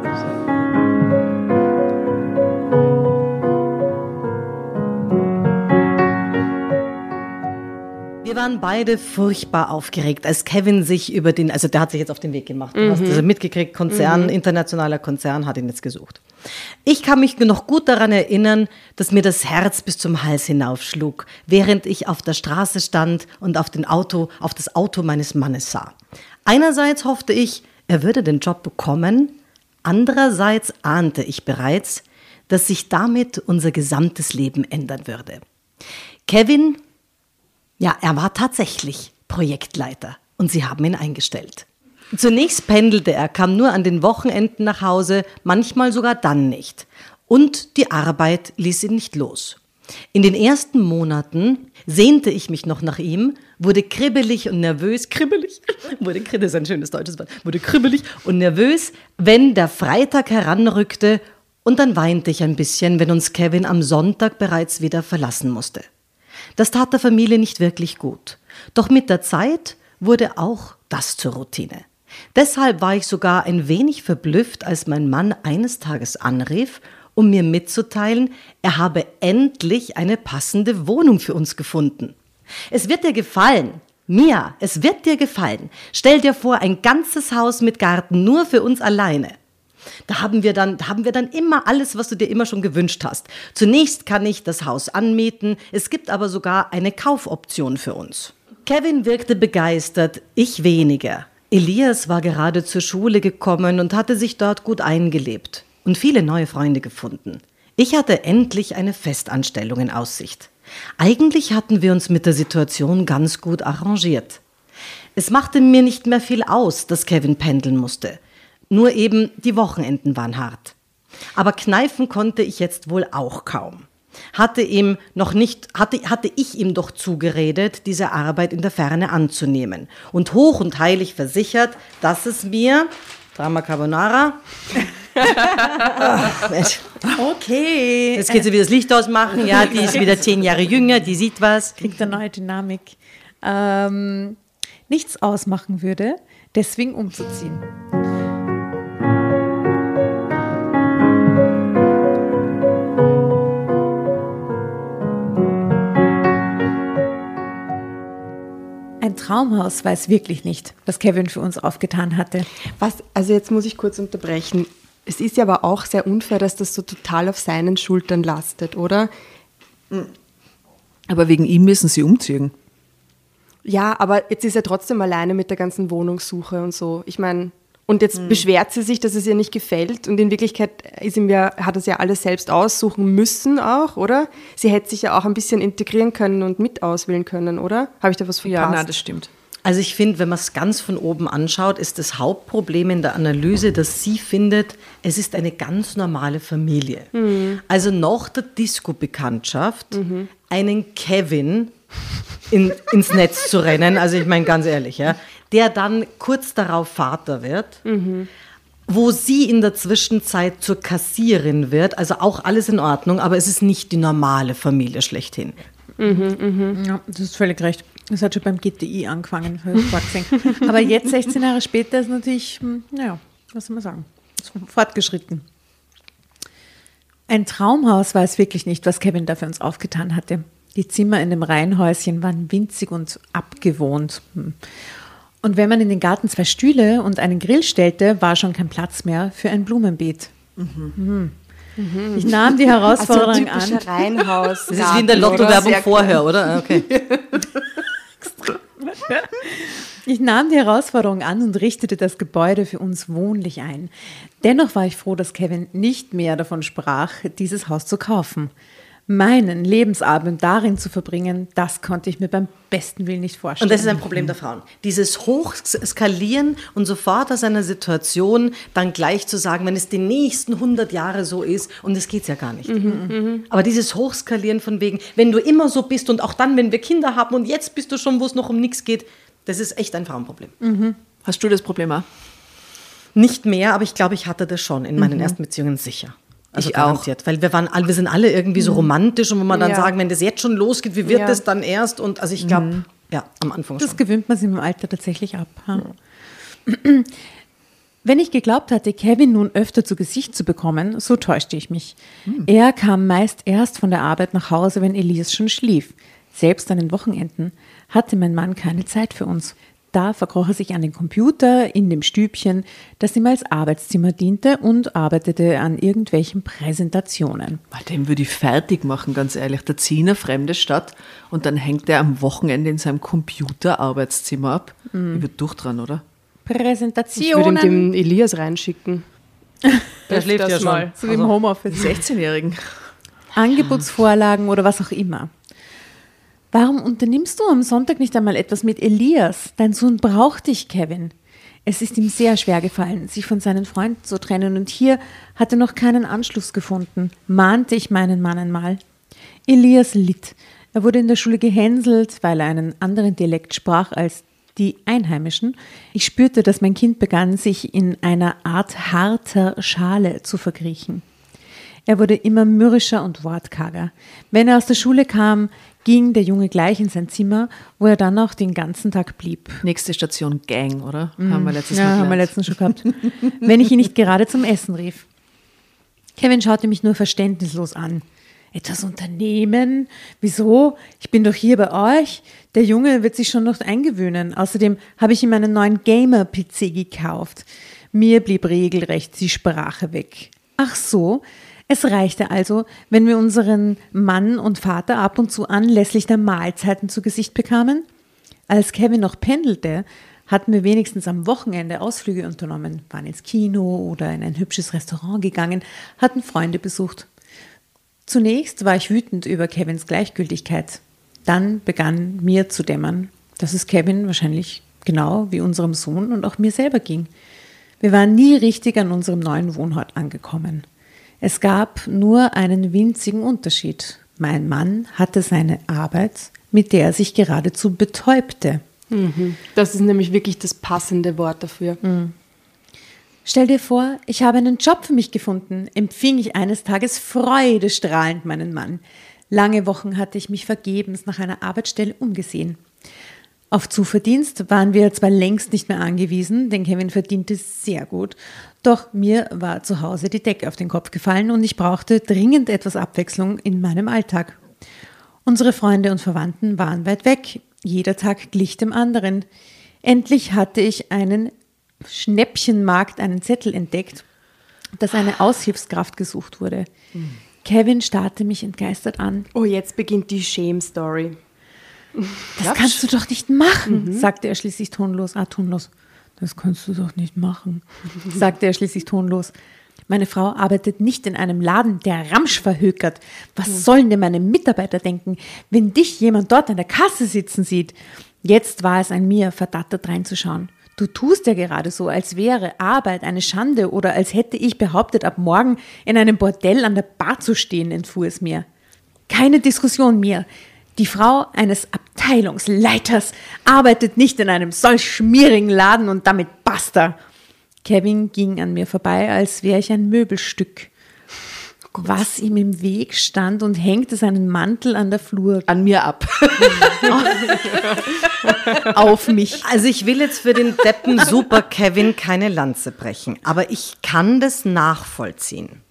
Wir waren beide furchtbar aufgeregt, als Kevin sich über den, also der hat sich jetzt auf den Weg gemacht. Du mhm. hast also mitgekriegt, Konzern, mhm. internationaler Konzern hat ihn jetzt gesucht. Ich kann mich noch gut daran erinnern, dass mir das Herz bis zum Hals hinaufschlug, während ich auf der Straße stand und auf, den Auto, auf das Auto meines Mannes sah. Einerseits hoffte ich, er würde den Job bekommen, andererseits ahnte ich bereits, dass sich damit unser gesamtes Leben ändern würde. Kevin, ja, er war tatsächlich Projektleiter und sie haben ihn eingestellt. Zunächst pendelte er, kam nur an den Wochenenden nach Hause, manchmal sogar dann nicht. Und die Arbeit ließ ihn nicht los. In den ersten Monaten sehnte ich mich noch nach ihm, wurde kribbelig und nervös, kribbelig, [laughs] wurde, das ist ein schönes deutsches Wort, wurde kribbelig und nervös, wenn der Freitag heranrückte und dann weinte ich ein bisschen, wenn uns Kevin am Sonntag bereits wieder verlassen musste. Das tat der Familie nicht wirklich gut. Doch mit der Zeit wurde auch das zur Routine. Deshalb war ich sogar ein wenig verblüfft, als mein Mann eines Tages anrief um mir mitzuteilen, er habe endlich eine passende Wohnung für uns gefunden. Es wird dir gefallen. Mia, es wird dir gefallen. Stell dir vor, ein ganzes Haus mit Garten nur für uns alleine. Da haben wir dann, da haben wir dann immer alles, was du dir immer schon gewünscht hast. Zunächst kann ich das Haus anmieten. Es gibt aber sogar eine Kaufoption für uns. Kevin wirkte begeistert, ich weniger. Elias war gerade zur Schule gekommen und hatte sich dort gut eingelebt und viele neue Freunde gefunden. Ich hatte endlich eine Festanstellung in Aussicht. Eigentlich hatten wir uns mit der Situation ganz gut arrangiert. Es machte mir nicht mehr viel aus, dass Kevin pendeln musste. Nur eben die Wochenenden waren hart. Aber kneifen konnte ich jetzt wohl auch kaum. Hatte ihm noch nicht, hatte, hatte ich ihm doch zugeredet, diese Arbeit in der Ferne anzunehmen und hoch und heilig versichert, dass es mir, Drama Carbonara, [laughs] okay. Jetzt geht sie wieder das Licht ausmachen. Ja, die ist wieder zehn Jahre jünger, die sieht was. Kriegt eine neue Dynamik. Ähm, nichts ausmachen würde, deswegen umzuziehen. Ein Traumhaus weiß wirklich nicht, was Kevin für uns aufgetan hatte. Was, also jetzt muss ich kurz unterbrechen. Es ist ja aber auch sehr unfair, dass das so total auf seinen Schultern lastet, oder? Aber wegen ihm müssen sie umziehen. Ja, aber jetzt ist er trotzdem alleine mit der ganzen Wohnungssuche und so. Ich meine, und jetzt mhm. beschwert sie sich, dass es ihr nicht gefällt. Und in Wirklichkeit ist ihm ja, hat er es ja alles selbst aussuchen müssen auch, oder? Sie hätte sich ja auch ein bisschen integrieren können und mit auswählen können, oder? Habe ich da was verpasst? Ja, nein, das stimmt. Also ich finde, wenn man es ganz von oben anschaut, ist das Hauptproblem in der Analyse, dass sie findet, es ist eine ganz normale Familie. Mhm. Also nach der Disco-Bekanntschaft mhm. einen Kevin in, ins Netz zu rennen, also ich meine ganz ehrlich, ja, der dann kurz darauf Vater wird. Mhm wo sie in der Zwischenzeit zur Kassierin wird. Also auch alles in Ordnung, aber es ist nicht die normale Familie schlechthin. Mhm, mh. Ja, das ist völlig recht. Das hat schon beim GTI angefangen, Aber jetzt, 16 Jahre später, ist natürlich, hm, naja, was soll man sagen, fortgeschritten. Ein Traumhaus war es wirklich nicht, was Kevin da für uns aufgetan hatte. Die Zimmer in dem Reihenhäuschen waren winzig und abgewohnt. Und wenn man in den Garten zwei Stühle und einen Grill stellte, war schon kein Platz mehr für ein Blumenbeet. Mhm. Mhm. Ich nahm die Herausforderung also an. Reihenhaus. Das ist wie in der Lotto-Werbung vorher, oder? Okay. Ich nahm die Herausforderung an und richtete das Gebäude für uns wohnlich ein. Dennoch war ich froh, dass Kevin nicht mehr davon sprach, dieses Haus zu kaufen meinen Lebensabend darin zu verbringen, das konnte ich mir beim besten Willen nicht vorstellen. Und das ist ein Problem der Frauen. Dieses Hochskalieren und sofort aus einer Situation dann gleich zu sagen, wenn es die nächsten 100 Jahre so ist, und das geht ja gar nicht. Mhm, mhm. Aber dieses Hochskalieren von wegen, wenn du immer so bist und auch dann, wenn wir Kinder haben und jetzt bist du schon, wo es noch um nichts geht, das ist echt ein Frauenproblem. Mhm. Hast du das Problem auch? Nicht mehr, aber ich glaube, ich hatte das schon in meinen mhm. ersten Beziehungen sicher. Also ich garantiert. Auch. Weil wir waren wir sind alle irgendwie so mhm. romantisch und wo man dann ja. sagen, wenn das jetzt schon losgeht, wie wird ja. das dann erst? Und also ich glaube, mhm. ja, am Anfang das schon. Gewöhnt man sich im Alter tatsächlich ab. Ja. Wenn ich geglaubt hatte, Kevin nun öfter zu Gesicht zu bekommen, so täuschte ich mich. Mhm. Er kam meist erst von der Arbeit nach Hause, wenn Elias schon schlief. Selbst an den Wochenenden hatte mein Mann keine Zeit für uns. Da verkroch er sich an den Computer in dem Stübchen, das ihm als Arbeitszimmer diente und arbeitete an irgendwelchen Präsentationen. Dem würde ich fertig machen, ganz ehrlich. Da ziehen eine fremde Stadt und dann hängt er am Wochenende in seinem Computer-Arbeitszimmer ab. Mhm. Ich würde durch dran, oder? Präsentationen. Ich würde ihm den Elias reinschicken. [laughs] Der schläft ja schon. Mal. So wie im also Homeoffice. 16-Jährigen. Angebotsvorlagen oder was auch immer. Warum unternimmst du am Sonntag nicht einmal etwas mit Elias? Dein Sohn braucht dich, Kevin. Es ist ihm sehr schwer gefallen, sich von seinen Freunden zu trennen, und hier hat er noch keinen Anschluss gefunden, mahnte ich meinen Mann einmal. Elias litt. Er wurde in der Schule gehänselt, weil er einen anderen Dialekt sprach als die Einheimischen. Ich spürte, dass mein Kind begann, sich in einer Art harter Schale zu verkriechen. Er wurde immer mürrischer und wortkarger. Wenn er aus der Schule kam, ging der Junge gleich in sein Zimmer, wo er dann auch den ganzen Tag blieb. Nächste Station Gang, oder? Mm. Haben wir letztes ja, Mal haben wir letztens schon gehabt. Wenn ich ihn nicht gerade zum Essen rief. Kevin schaute mich nur verständnislos an. Etwas unternehmen? Wieso? Ich bin doch hier bei euch. Der Junge wird sich schon noch eingewöhnen. Außerdem habe ich ihm einen neuen Gamer-PC gekauft. Mir blieb regelrecht die Sprache weg. Ach so, es reichte also, wenn wir unseren Mann und Vater ab und zu anlässlich der Mahlzeiten zu Gesicht bekamen? Als Kevin noch pendelte, hatten wir wenigstens am Wochenende Ausflüge unternommen, waren ins Kino oder in ein hübsches Restaurant gegangen, hatten Freunde besucht. Zunächst war ich wütend über Kevins Gleichgültigkeit. Dann begann mir zu dämmern, dass es Kevin wahrscheinlich genau wie unserem Sohn und auch mir selber ging. Wir waren nie richtig an unserem neuen Wohnort angekommen. Es gab nur einen winzigen Unterschied. Mein Mann hatte seine Arbeit, mit der er sich geradezu betäubte. Mhm. Das ist nämlich wirklich das passende Wort dafür. Mhm. Stell dir vor, ich habe einen Job für mich gefunden, empfing ich eines Tages freudestrahlend meinen Mann. Lange Wochen hatte ich mich vergebens nach einer Arbeitsstelle umgesehen. Auf Zuverdienst waren wir zwar längst nicht mehr angewiesen, denn Kevin verdiente sehr gut, doch mir war zu Hause die Decke auf den Kopf gefallen und ich brauchte dringend etwas Abwechslung in meinem Alltag. Unsere Freunde und Verwandten waren weit weg, jeder Tag glich dem anderen. Endlich hatte ich einen Schnäppchenmarkt, einen Zettel entdeckt, dass eine Aushilfskraft gesucht wurde. Kevin starrte mich entgeistert an. Oh, jetzt beginnt die Shame-Story. Das Klatsch. kannst du doch nicht machen, mhm. sagte er schließlich tonlos. Ah, tonlos. Das kannst du doch nicht machen, [laughs] sagte er schließlich tonlos. Meine Frau arbeitet nicht in einem Laden, der Ramsch verhökert. Was mhm. sollen denn meine Mitarbeiter denken, wenn dich jemand dort an der Kasse sitzen sieht? Jetzt war es an mir, verdattert reinzuschauen. Du tust ja gerade so, als wäre Arbeit eine Schande oder als hätte ich behauptet, ab morgen in einem Bordell an der Bar zu stehen, entfuhr es mir. Keine Diskussion mehr. Die Frau eines Abteilungsleiters arbeitet nicht in einem solch schmierigen Laden und damit basta. Kevin ging an mir vorbei, als wäre ich ein Möbelstück. Oh was ihm im Weg stand und hängte seinen Mantel an der Flur. An mir ab. [laughs] Auf mich. Also ich will jetzt für den Deppen Super Kevin keine Lanze brechen, aber ich kann das nachvollziehen.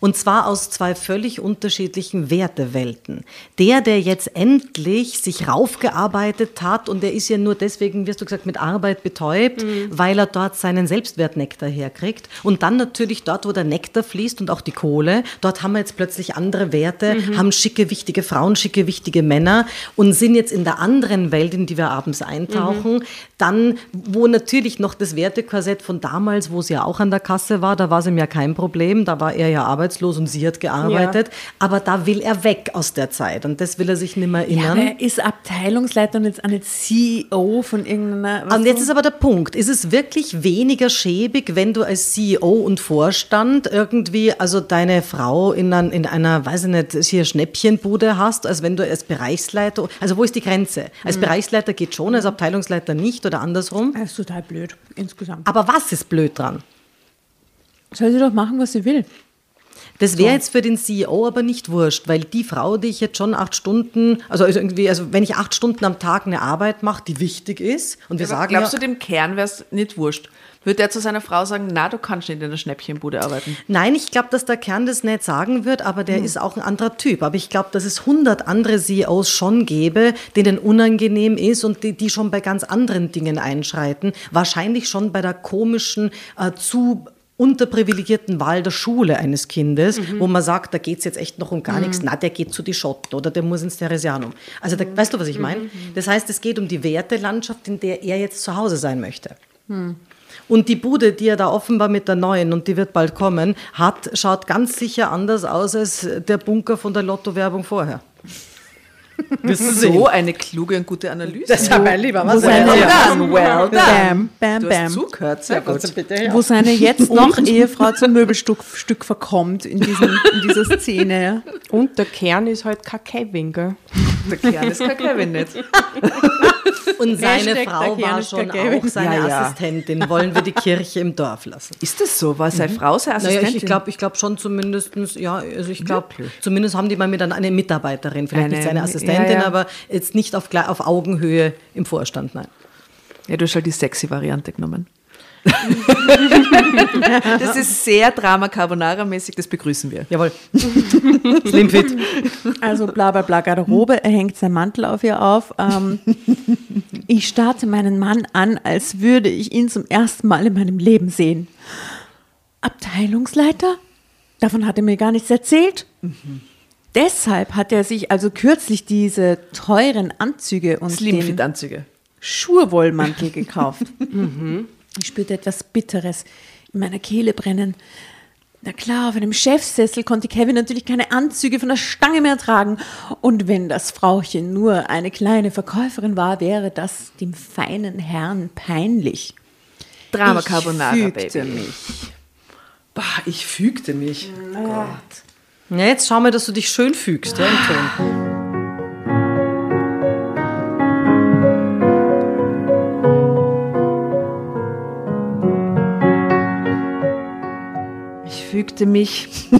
Und zwar aus zwei völlig unterschiedlichen Wertewelten. Der, der jetzt endlich sich raufgearbeitet hat und der ist ja nur deswegen, wirst du gesagt, mit Arbeit betäubt, mhm. weil er dort seinen Selbstwertnektar herkriegt. Und dann natürlich dort, wo der Nektar fließt und auch die Kohle, dort haben wir jetzt plötzlich andere Werte, mhm. haben schicke, wichtige Frauen, schicke, wichtige Männer und sind jetzt in der anderen Welt, in die wir abends eintauchen, mhm. dann, wo natürlich noch das Wertekorsett von damals, wo es ja auch an der Kasse war, da war es ihm ja kein Problem, da war er ja arbeitslos und sie hat gearbeitet. Ja. Aber da will er weg aus der Zeit und das will er sich nicht mehr erinnern. Ja, er ist Abteilungsleiter und jetzt eine CEO von irgendeiner. Und jetzt ist aber der Punkt: Ist es wirklich weniger schäbig, wenn du als CEO und Vorstand irgendwie, also deine Frau in, ein, in einer, weiß ich nicht, hier Schnäppchenbude hast, als wenn du als Bereichsleiter, also wo ist die Grenze? Als mhm. Bereichsleiter geht schon, als Abteilungsleiter nicht oder andersrum? Das ist total blöd, insgesamt. Aber was ist blöd dran? Soll sie doch machen, was sie will. Das wäre so. jetzt für den CEO aber nicht wurscht, weil die Frau, die ich jetzt schon acht Stunden, also irgendwie, also wenn ich acht Stunden am Tag eine Arbeit mache, die wichtig ist, und wir ja, sagen. Glaubst ja, du, dem Kern wäre es nicht wurscht? Würde er zu seiner Frau sagen, na, du kannst nicht in der Schnäppchenbude arbeiten? Nein, ich glaube, dass der Kern das nicht sagen wird, aber der hm. ist auch ein anderer Typ. Aber ich glaube, dass es hundert andere CEOs schon gäbe, denen unangenehm ist und die, die schon bei ganz anderen Dingen einschreiten. Wahrscheinlich schon bei der komischen, äh, zu unterprivilegierten Wahl der Schule eines Kindes, mhm. wo man sagt, da geht es jetzt echt noch um gar mhm. nichts, na, der geht zu die Schotten oder der muss ins Theresianum. Also da, mhm. weißt du, was ich meine? Mhm. Das heißt, es geht um die Wertelandschaft, in der er jetzt zu Hause sein möchte. Mhm. Und die Bude, die er da offenbar mit der neuen, und die wird bald kommen, hat, schaut ganz sicher anders aus als der Bunker von der Lotto-Werbung vorher. So eine kluge und gute Analyse. Das ist mein Lieber, was well ja. done, well done. Bam, bam, Du hast bam. zugehört, sehr gut. Wo seine jetzt noch Ehefrau zum Möbelstück Stück verkommt in, diesem, in dieser Szene. Und der Kern ist halt kein Kevin, gell? Der Kern ist kein Kevin nicht. [laughs] Und seine Hashtag Frau war schon auch seine Ja, ja. Assistentin. Wollen wir die Kirche im Dorf lassen? Ist das so? War seine Frau seine Naja, Assistentin? ich, ich glaube ich glaub schon zumindest, ja, also ich glaube, zumindest haben die mal mit einer eine Mitarbeiterin, vielleicht Eine- nicht seine Assistentin, ja, ja. aber jetzt nicht auf, auf Augenhöhe im Vorstand, nein. Ja, du hast halt die sexy Variante genommen. [laughs] das ist sehr Drama Carbonara-mäßig, das begrüßen wir. Jawohl. [laughs] Slimfit. Also bla bla bla Garderobe, er hängt seinen Mantel auf ihr auf. Ähm, [laughs] ich starte meinen Mann an, als würde ich ihn zum ersten Mal in meinem Leben sehen. Abteilungsleiter? Davon hat er mir gar nichts erzählt. Deshalb hat er sich also kürzlich diese teuren Anzüge und Slimfit-Anzüge. Schurwollmantel [laughs] gekauft. Ich spürte etwas Bitteres in meiner Kehle brennen. Na klar, auf einem Chefsessel konnte Kevin natürlich keine Anzüge von der Stange mehr tragen. Und wenn das Frauchen nur eine kleine Verkäuferin war, wäre das dem feinen Herrn peinlich. Drama ich Carbonara, fügte Baby. mich. Bah, ich fügte mich. Ja, jetzt schau mal, dass du dich schön fügst, ja, im Ton. Ich fügte mich. [laughs]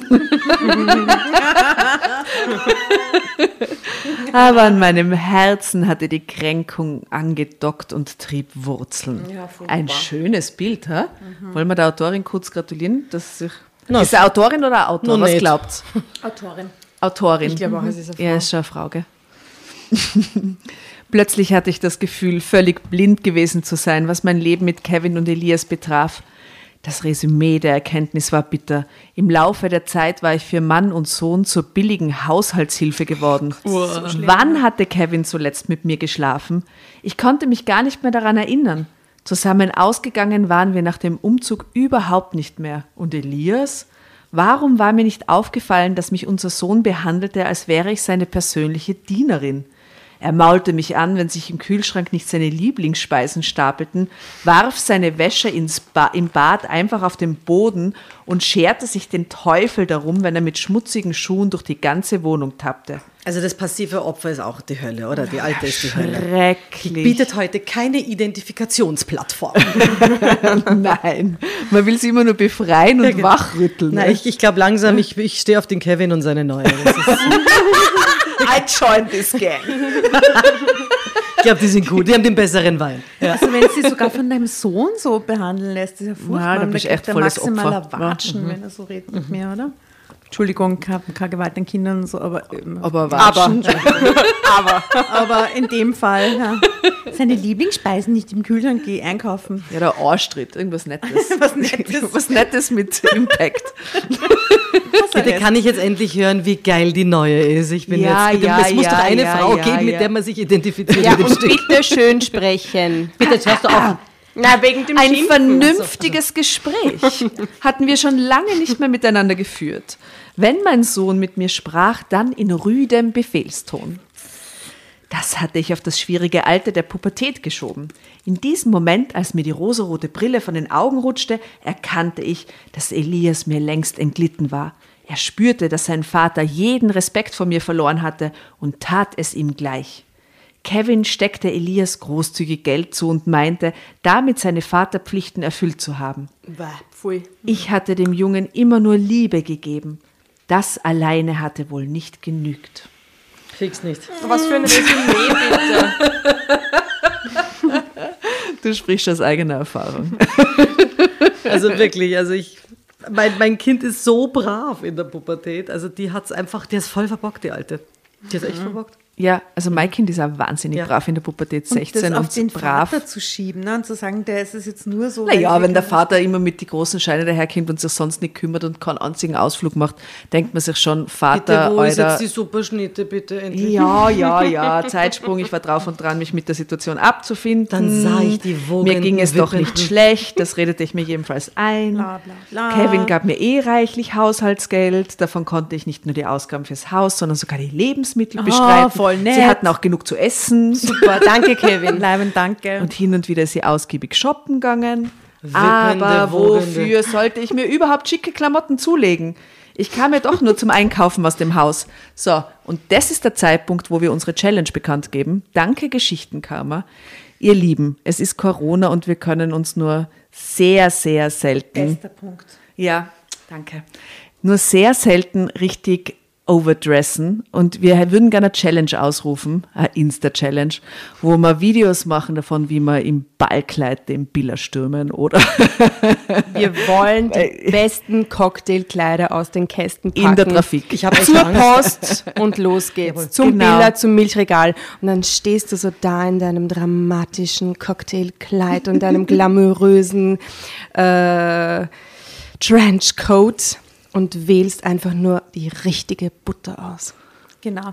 Aber an meinem Herzen hatte die Kränkung angedockt und trieb Wurzeln. Ein schönes Bild, hä? Wollen wir der Autorin kurz gratulieren? Dass sich Na, ist er Autorin oder Autor? noch Was nicht. glaubt's? Autorin. Autorin. Ich glaube auch, es ist eine Frau. Ja, ist schon eine Frau, gell? [laughs] Plötzlich hatte ich das Gefühl, völlig blind gewesen zu sein, was mein Leben mit Kevin und Elias betraf. Das Resümee der Erkenntnis war bitter. Im Laufe der Zeit war ich für Mann und Sohn zur billigen Haushaltshilfe geworden. Wann hatte Kevin zuletzt mit mir geschlafen? Ich konnte mich gar nicht mehr daran erinnern. Zusammen ausgegangen waren wir nach dem Umzug überhaupt nicht mehr. Und Elias? Warum war mir nicht aufgefallen, dass mich unser Sohn behandelte, als wäre ich seine persönliche Dienerin? Er maulte mich an, wenn sich im Kühlschrank nicht seine Lieblingsspeisen stapelten, warf seine Wäsche ins ba im Bad einfach auf den Boden und scherte sich den Teufel darum, wenn er mit schmutzigen Schuhen durch die ganze Wohnung tappte. Also das passive Opfer ist auch die Hölle, oder? Die alte ist die Hölle. Schrecklich. Bietet heute keine Identifikationsplattform. [laughs] Nein, man will sie immer nur befreien und genau. wachrütteln. Na, ne? ich, ich glaube langsam, ich, ich stehe auf den Kevin und seine neue. [laughs] I joined this gang. ich glaube, die sind gut, die haben den besseren Wein. Ja. Also wenn sie sogar von deinem Sohn so behandeln lässt, ist ja furchtbar. Ja, da du kriegt echt voll das maximaler Opfer. Watschen, wenn er so redet mit mir, oder? Entschuldigung, keine, keine Gewalt an Kindern und so, aber, ähm, Aber watschen. [laughs] aber, aber in dem Fall, ja. Seine Lieblingsspeisen nicht im Kühlschrank, geh einkaufen. Ja, der Arschtritt, irgendwas Nettes. [laughs] Was Nettes. Was Nettes mit [laughs] Impact. Bitte kann ich jetzt endlich hören, wie geil die neue ist. Ich bin Ja, jetzt, bitte, ja, es muss ja, doch eine ja, Frau ja, geben, mit der man sich identifiziert Ja, mit dem und Stück. bitte schön sprechen. Bitte, jetzt hörst du auf. Na, wegen dem Ein Schimpfen. vernünftiges Gespräch hatten wir schon lange nicht mehr miteinander geführt. Wenn mein Sohn mit mir sprach, dann in rüdem Befehlston. Das hatte ich auf das schwierige Alter der Pubertät geschoben. In diesem Moment, als mir die rosarote Brille von den Augen rutschte, erkannte ich, dass Elias mir längst entglitten war. Er spürte, dass sein Vater jeden Respekt vor mir verloren hatte und tat es ihm gleich. Kevin steckte Elias großzügig Geld zu und meinte, damit seine Vaterpflichten erfüllt zu haben. Ich hatte dem Jungen immer nur Liebe gegeben. Das alleine hatte wohl nicht genügt. Krieg's nicht. Was für ein Resümee, bitte. Du sprichst aus eigener Erfahrung. Also wirklich, also ich, mein, mein Kind ist so brav in der Pubertät. Also die hat's einfach, die ist voll verbockt, die Alte. Die ist echt verbockt. Ja, also mein Kind ist auch wahnsinnig Ja. brav in der Pubertät, Und 16 das und, auf den brav. Vater zu schieben ne? und zu sagen, der ist es jetzt nur so. Naja, wenn der Vater immer mit die großen Scheine daherkommt und sich sonst nicht kümmert und keinen einzigen Ausflug macht, denkt man sich schon, Bitte, Vater, wo ist Alter, jetzt die Superschnitte, bitte endlich? Ja, ja, [laughs] ja, Zeitsprung. Ich war drauf und dran, mich mit der Situation abzufinden. Dann sah ich die Mir wogenden ging es doch nicht schlecht, das redete ich mir jedenfalls ein. Bla, bla, bla. Kevin gab mir eh reichlich Haushaltsgeld. Davon konnte ich nicht nur die Ausgaben fürs Haus, sondern sogar die Lebensmittel bestreiten. Ah, voll nett. Sie hatten auch genug zu essen. Super, danke Kevin. [laughs] Leiben, danke. Und hin und wieder ist sie ausgiebig shoppen gegangen. Wippende, Aber wofür wogende. sollte ich mir überhaupt schicke Klamotten zulegen? Ich kam ja doch nur zum Einkaufen aus dem Haus. So, und das ist der Zeitpunkt, wo wir unsere Challenge bekannt geben. Danke Geschichtenkarma. Ihr Lieben, es ist Corona und wir können uns nur sehr, sehr selten. Bester Punkt. Ja, danke. Nur sehr selten richtig overdressen und wir würden gerne eine Challenge ausrufen, eine Insta-Challenge, wo wir Videos machen davon, wie wir im Ballkleid den Biller stürmen oder wir wollen die besten Cocktailkleider aus den Kästen packen. In der Trafik. Ich habe [laughs] zur Post und los geht's. Zum genau. Biller, zum Milchregal und dann stehst du so da in deinem dramatischen Cocktailkleid und deinem glamourösen äh, Trenchcoat und wählst einfach nur die richtige Butter aus. Genau.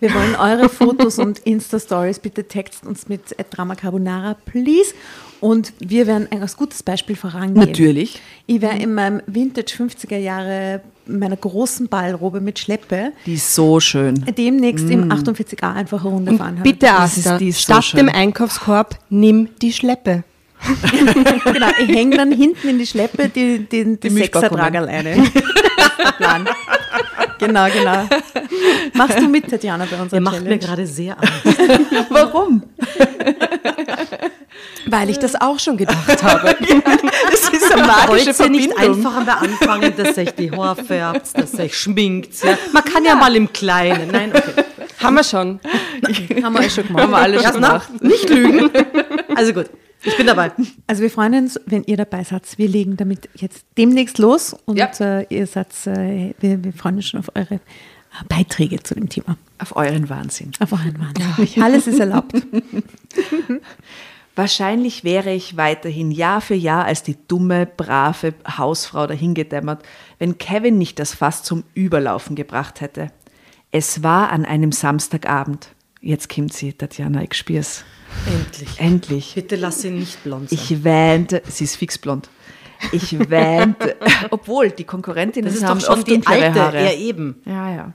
Wir wollen eure Fotos und Insta-Stories. Bitte text uns mit Drama Carbonara, please. Und wir werden ein ganz gutes Beispiel vorangehen. Natürlich. Ich werde in meinem Vintage 50er Jahre meiner großen Ballrobe mit Schleppe. Die ist so schön. Demnächst mm. im 48a einfach eine Runde fahren. Bitte, Asta, statt so dem Einkaufskorb, nimm die Schleppe. [laughs] genau, ich hänge dann hinten in die Schleppe die, die, die, die Sechsertragerleine. [laughs] Plan. Genau, genau. Machst du mit, Tatjana, bei unserer Ihr macht mir gerade sehr Angst. [laughs] Warum? Weil ich das auch schon gedacht habe. das ist eine magische Verbindung. nicht einfach am anfangen, dass sich die Haare färbt, dass sich schminkt. Ja. Man kann ja. ja. mal im Kleinen. Nein, okay. Haben wir schon. Haben wir schon gemacht. Haben wir alle schon gemacht. Nicht lügen. Also gut. Ich bin dabei. [laughs] Also wir freuen uns, wenn ihr dabei seid. Wir legen damit jetzt demnächst los und ja. äh, ihr seid, äh, wir, wir, freuen uns schon auf eure äh, Beiträge zu dem Thema. Auf euren Wahnsinn. Auf euren Wahnsinn. [laughs] Ja. Alles ist erlaubt. [laughs] Wahrscheinlich wäre ich weiterhin Jahr für Jahr als die dumme, brave Hausfrau dahingedämmert, wenn Kevin nicht das Fass zum Überlaufen gebracht hätte. Es war an einem Samstagabend. Jetzt kommt sie, Tatjana, ich spür's. Endlich. Endlich. Bitte lass sie nicht blond sein. Ich wähnte, sie ist fix blond. Ich [laughs] wähnte, obwohl die Konkurrentinnen das ist haben doch schon oft die alte, Haare. Ja, eben. Ja, ja.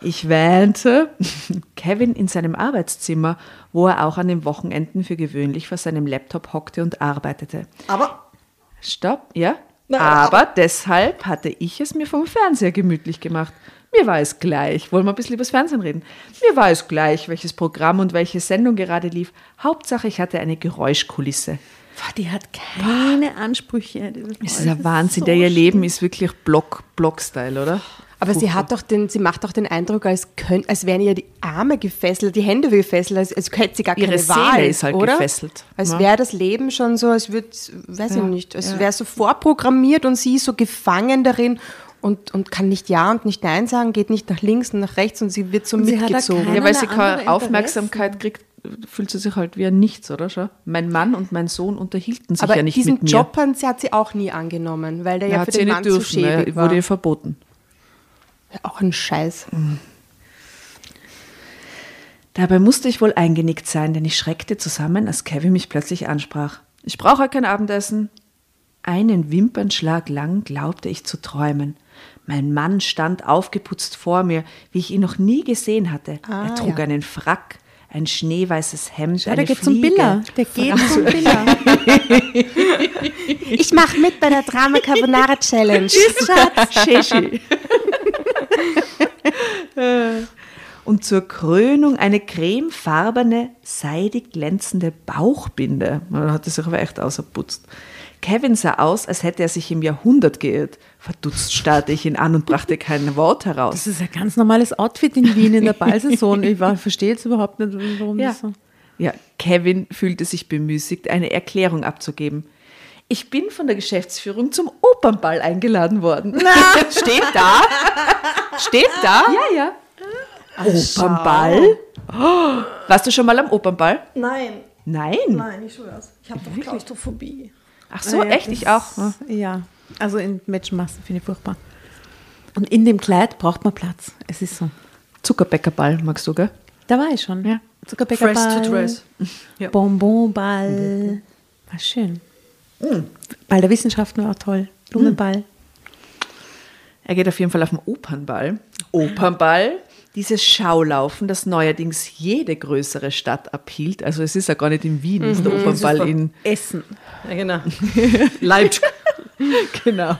Ich wähnte [laughs] Kevin in seinem Arbeitszimmer, wo er auch an den Wochenenden für gewöhnlich vor seinem Laptop hockte und arbeitete. Aber. Stopp, ja? Na, aber, aber deshalb hatte ich es mir vom Fernseher gemütlich gemacht. Mir war es gleich. Wollen wir ein bisschen über das Fernsehen reden? Mir war es gleich, welches Programm und welche Sendung gerade lief. Hauptsache, ich hatte eine Geräuschkulisse. Die hat keine Ansprüche. Das ist ein Wahnsinn. So der ihr Leben ist wirklich Block, Block-Style, oder? Aber sie hat doch den, sie macht doch den Eindruck, als, könnt, als wären ihr die Arme gefesselt, die Hände gefesselt, als, als hätte sie gar keine Ihre Wahl. Seele ist halt oder? gefesselt. Als ja. wäre das Leben schon so, als würde, weiß ja. ich nicht, als ja. wäre so vorprogrammiert und sie so gefangen darin und, und kann nicht Ja und nicht Nein sagen, geht nicht nach links und nach rechts und sie wird so und mitgezogen. Ja, weil sie keine Aufmerksamkeit kriegt, fühlt sie sich halt wie ein Nichts, oder schon? Mein Mann und mein Sohn unterhielten sich Aber ja nicht diesen mit mir. Job hat sie auch nie angenommen, weil der ja, ja für den Mann dürfen, zu schäbig ne? war. Wurde ihr verboten. Ja, auch ein Scheiß. Mhm. Dabei musste ich wohl eingenickt sein, denn ich schreckte zusammen, als Kevin mich plötzlich ansprach. Ich brauche kein Abendessen. Einen Wimpernschlag lang glaubte ich zu träumen. Mein Mann stand aufgeputzt vor mir, wie ich ihn noch nie gesehen hatte. Ah, er trug ja. einen Frack, ein schneeweißes Hemd, ja, eine der geht Fliege. zum Biller. Der geht zum Biller. ich mache mit bei der Drama Carbonara Challenge. Tschüss, Schatz. [laughs] Shishi. Und zur Krönung eine cremefarbene, seidig glänzende Bauchbinde. Man hat es sich aber echt auserputzt. Kevin sah aus, als hätte er sich im Jahrhundert geirrt. Verdutzt starrte ich ihn an und brachte kein Wort heraus. Das ist ein ganz normales Outfit in Wien in der Ballsaison. Ich verstehe jetzt überhaupt nicht, warum ja. das so. Ja, Kevin fühlte sich bemüßigt, eine Erklärung abzugeben. Ich bin von der Geschäftsführung zum Opernball eingeladen worden. [laughs] Na, steht da? Steht da? Ja, ja. Ach, Opernball? Oh, warst du schon mal am Opernball? Nein. Nein? Nein, ich schwör's. Ich habe doch Klaustrophobie. Ach so, naja, echt? Ich auch. Ja, also in Menschenmassen finde ich furchtbar. Und in dem Kleid braucht man Platz. Es ist so. Zuckerbäckerball magst du, gell? Da war ich schon. Ja. Zuckerbäckerball. Fresh to dress. Ja. Bonbonball. War schön. Mhm. Ball der Wissenschaften war auch toll. Blumenball. Mhm. Er geht auf jeden Fall auf den Opernball. Opernball dieses Schaulaufen, das neuerdings jede größere Stadt abhielt. Also es ist ja gar nicht in Wien, ist der Opernball in Essen. Ja, genau. [laughs] Leipzig. [laughs] genau.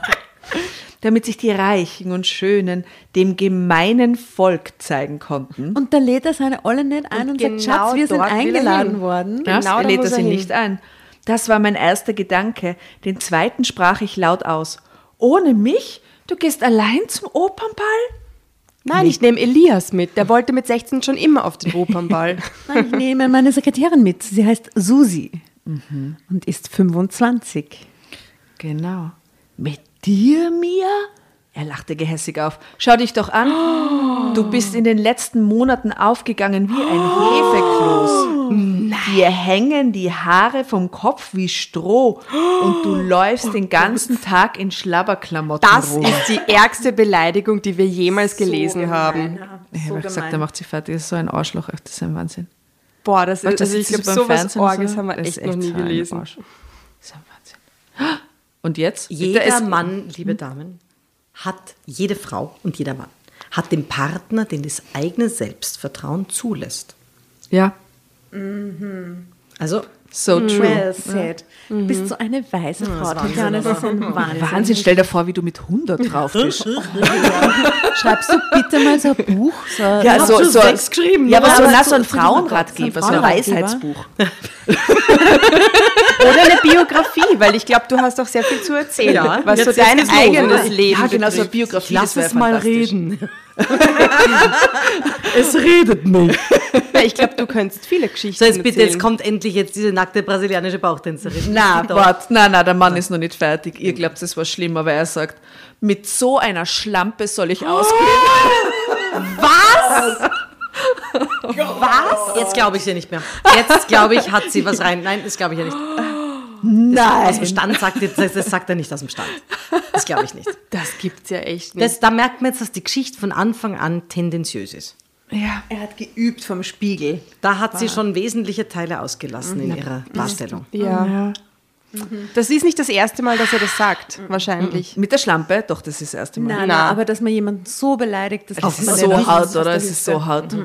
Damit sich die Reichen und Schönen dem gemeinen Volk zeigen konnten. Und da lädt er seine Olle nicht ein und, und sagt, genau Schatz, wir sind er eingeladen worden. Das Genau, da lädt er er sie hin. nicht ein. Das war mein erster Gedanke. Den zweiten sprach ich laut aus. Ohne mich? Du gehst allein zum Opernball? Nein, ich nehme Elias mit. Der wollte mit 16 schon immer auf den Opernball. [laughs] Nein, ich nehme meine Sekretärin mit. Sie heißt Susi und ist 25. Genau. Mit dir, Mia? Er lachte gehässig auf. Schau dich doch an. Du bist in den letzten Monaten aufgegangen wie ein Hefekloß. Dir hängen die Haare vom Kopf wie Stroh und du läufst den ganzen Tag in Schlabberklamotten Das rum. ist die ärgste Beleidigung, die wir jemals gelesen haben. ich habe gesagt, er macht sie fertig. Das ist so ein Arschloch. Das ist ein Wahnsinn. Boah, das ist, du, also ich sitzt glaube, sowas Orges so? haben wir Das echt ist noch nie so ein gelesen. Das ist ein Wahnsinn. Und jetzt? Jeder ist- Mann, liebe Damen, hat, jede Frau und jeder Mann, hat den Partner, den das eigene Selbstvertrauen zulässt. Ja, Also, so true. Well said. Du bist so eine weise Frau, Tatjana. Das ist ein Wahnsinn. Wahnsinn, stell dir vor, wie du mit 100 drauf bist. [laughs] [laughs] Schreibst du bitte mal so ein Buch? So Ja, so, so, sechs geschrieben, Ja, aber aber so, na, so- ein Frauenratgeber, so ein. Weisheitsbuch. [laughs] Oder eine Biografie, weil ich glaube, du hast auch sehr viel zu erzählen, Ja, was jetzt- so dein los, eigenes oder? Leben Ja, genau, so eine. Biografie. lass es mal reden. [laughs] es redet nicht. Ja, ich glaube, du könntest viele Geschichten So, jetzt bitte, erzählen. jetzt kommt endlich jetzt diese nackte brasilianische Bauchtänzerin. Na, Bitte. na, na, der Mann ist noch nicht fertig. Ihr glaubt, es war schlimm, aber er sagt, mit so einer Schlampe soll ich ausgehen. Was? Jetzt glaube ich sie nicht mehr. Jetzt glaube ich, hat sie was rein. Nein, das glaube ich ja nicht. Nein. Aus dem Stand sagt er, das, das sagt er nicht aus dem Stand. Das glaube ich nicht. Das gibt's ja echt nicht. Das, da merkt man jetzt, dass die Geschichte von Anfang an tendenziös ist. Ja. Er hat geübt vom Spiegel. Da hat sie schon wesentliche Teile ausgelassen in ihrer Darstellung. ja. Das ist nicht das erste Mal, dass er das sagt, wahrscheinlich. Mit der Schlampe? Doch, das ist das erste Mal. Nein, Na. nein, aber dass man jemanden so beleidigt, das, Das ist so hart, oder? der Es ist so hart.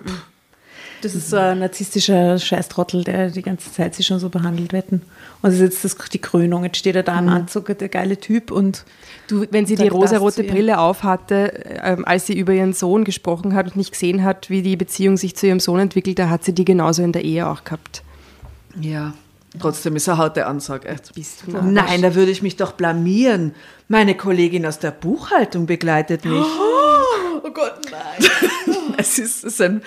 Das ist so ein narzisstischer Scheißtrottel, der die ganze Zeit sich schon so behandelt wird. Und das ist jetzt das, die Krönung. Jetzt steht er da im Anzug, der geile Typ und Du, wenn sie die rosarote. Brille aufhatte, ähm, als sie über ihren Sohn gesprochen hat und nicht gesehen hat, wie die Beziehung sich zu ihrem Sohn entwickelt, da hat sie die genauso in der Ehe auch gehabt. Ja. Trotzdem ist er harte Ansage. Bist du Nein, da würde ich mich doch blamieren. Meine Kollegin aus der Buchhaltung begleitet mich. [gasps] Oh Gott, nein. [laughs] es ist, es sind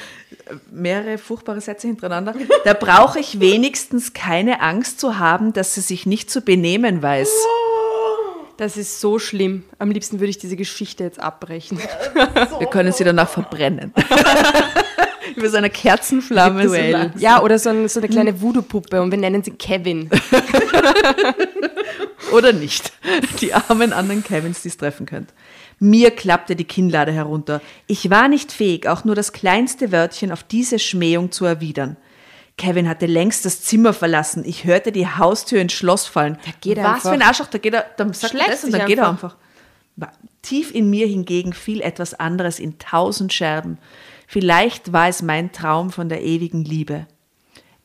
mehrere furchtbare Sätze hintereinander. Da brauche ich wenigstens keine Angst zu haben, dass sie sich nicht zu benehmen weiß. Das ist so schlimm. Am liebsten würde ich diese Geschichte jetzt abbrechen. Wir können sie danach verbrennen. [laughs] Über so eine Kerzenflamme. so. Ja, oder so, ein, so eine kleine Voodoo-Puppe und wir nennen sie Kevin. [laughs] Oder nicht. Die armen anderen Kevins, die es treffen könnt. Mir klappte die Kinnlade herunter. Ich war nicht fähig, auch nur das kleinste Wörtchen auf diese Schmähung zu erwidern. Kevin hatte längst das Zimmer verlassen. Ich hörte die Haustür ins Schloss fallen. Der geht Was einfach. für ein Arschloch, da geht er, dann sagt er das und dann geht er einfach. Tief in mir hingegen fiel etwas anderes in tausend Scherben. Vielleicht war es mein Traum von der ewigen Liebe.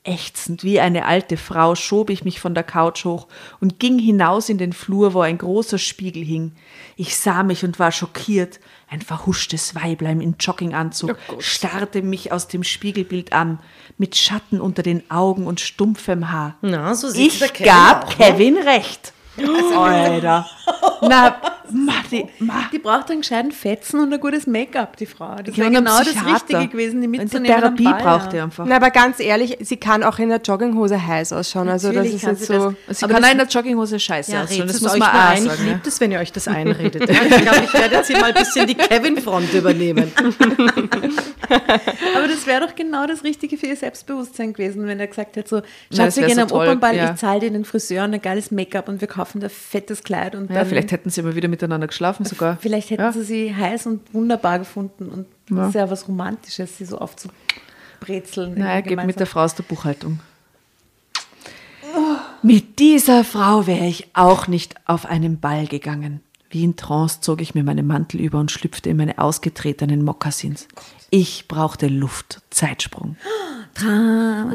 Ächzend wie eine alte Frau schob ich mich von der Couch hoch und ging hinaus in den Flur, wo ein großer Spiegel hing. Ich sah mich und war schockiert. Ein verhuschtes Weiblein in Jogginganzug starrte mich aus dem Spiegelbild an, mit Schatten unter den Augen und stumpfem Haar. Na, so Ich Kevin gab auch, ne? Kevin recht. [laughs] Alter. Na, ma, die, ma. die braucht einen gescheiten Fetzen und ein gutes Make-up, die Frau. Das wäre und genau das. Richtige gewesen, die Eine mitzunehmen. am Therapie Ball, braucht ja. er einfach. Na, aber ganz ehrlich, sie kann auch in der Jogginghose heiß ausschauen. Also das ist jetzt sie das. so. Sie Aber kann auch in der Jogginghose scheiße Ja, aussehen. redet Das muss man auch ein. Ich liebe es, wenn ihr euch das [laughs] einredet. Ich glaube, ich werde jetzt hier mal ein bisschen die Kevin-Front übernehmen. Aber das wäre doch genau das Richtige für ihr Selbstbewusstsein gewesen, wenn er gesagt hätte so, Schatz, wir gehen so am toll, Opernball, ja. ich zahle dir den Friseur und ein geiles Make-up und wir kaufen da fettes Kleid und Ja, dann vielleicht hätten sie mal wieder miteinander geschlafen sogar. [laughs] Vielleicht hätten ja. sie sie heiß und wunderbar gefunden und das ist ja was Romantisches, sie so aufzubrezeln. Na, irgendwie geht mit der. Frau aus der Buchhaltung. Mit dieser Frau wäre ich auch nicht auf einen Ball gegangen. Wie in Trance zog ich mir meinen Mantel über und schlüpfte in meine ausgetretenen Mokassins. Ich brauchte Luft. Zeitsprung. [gasps] Drama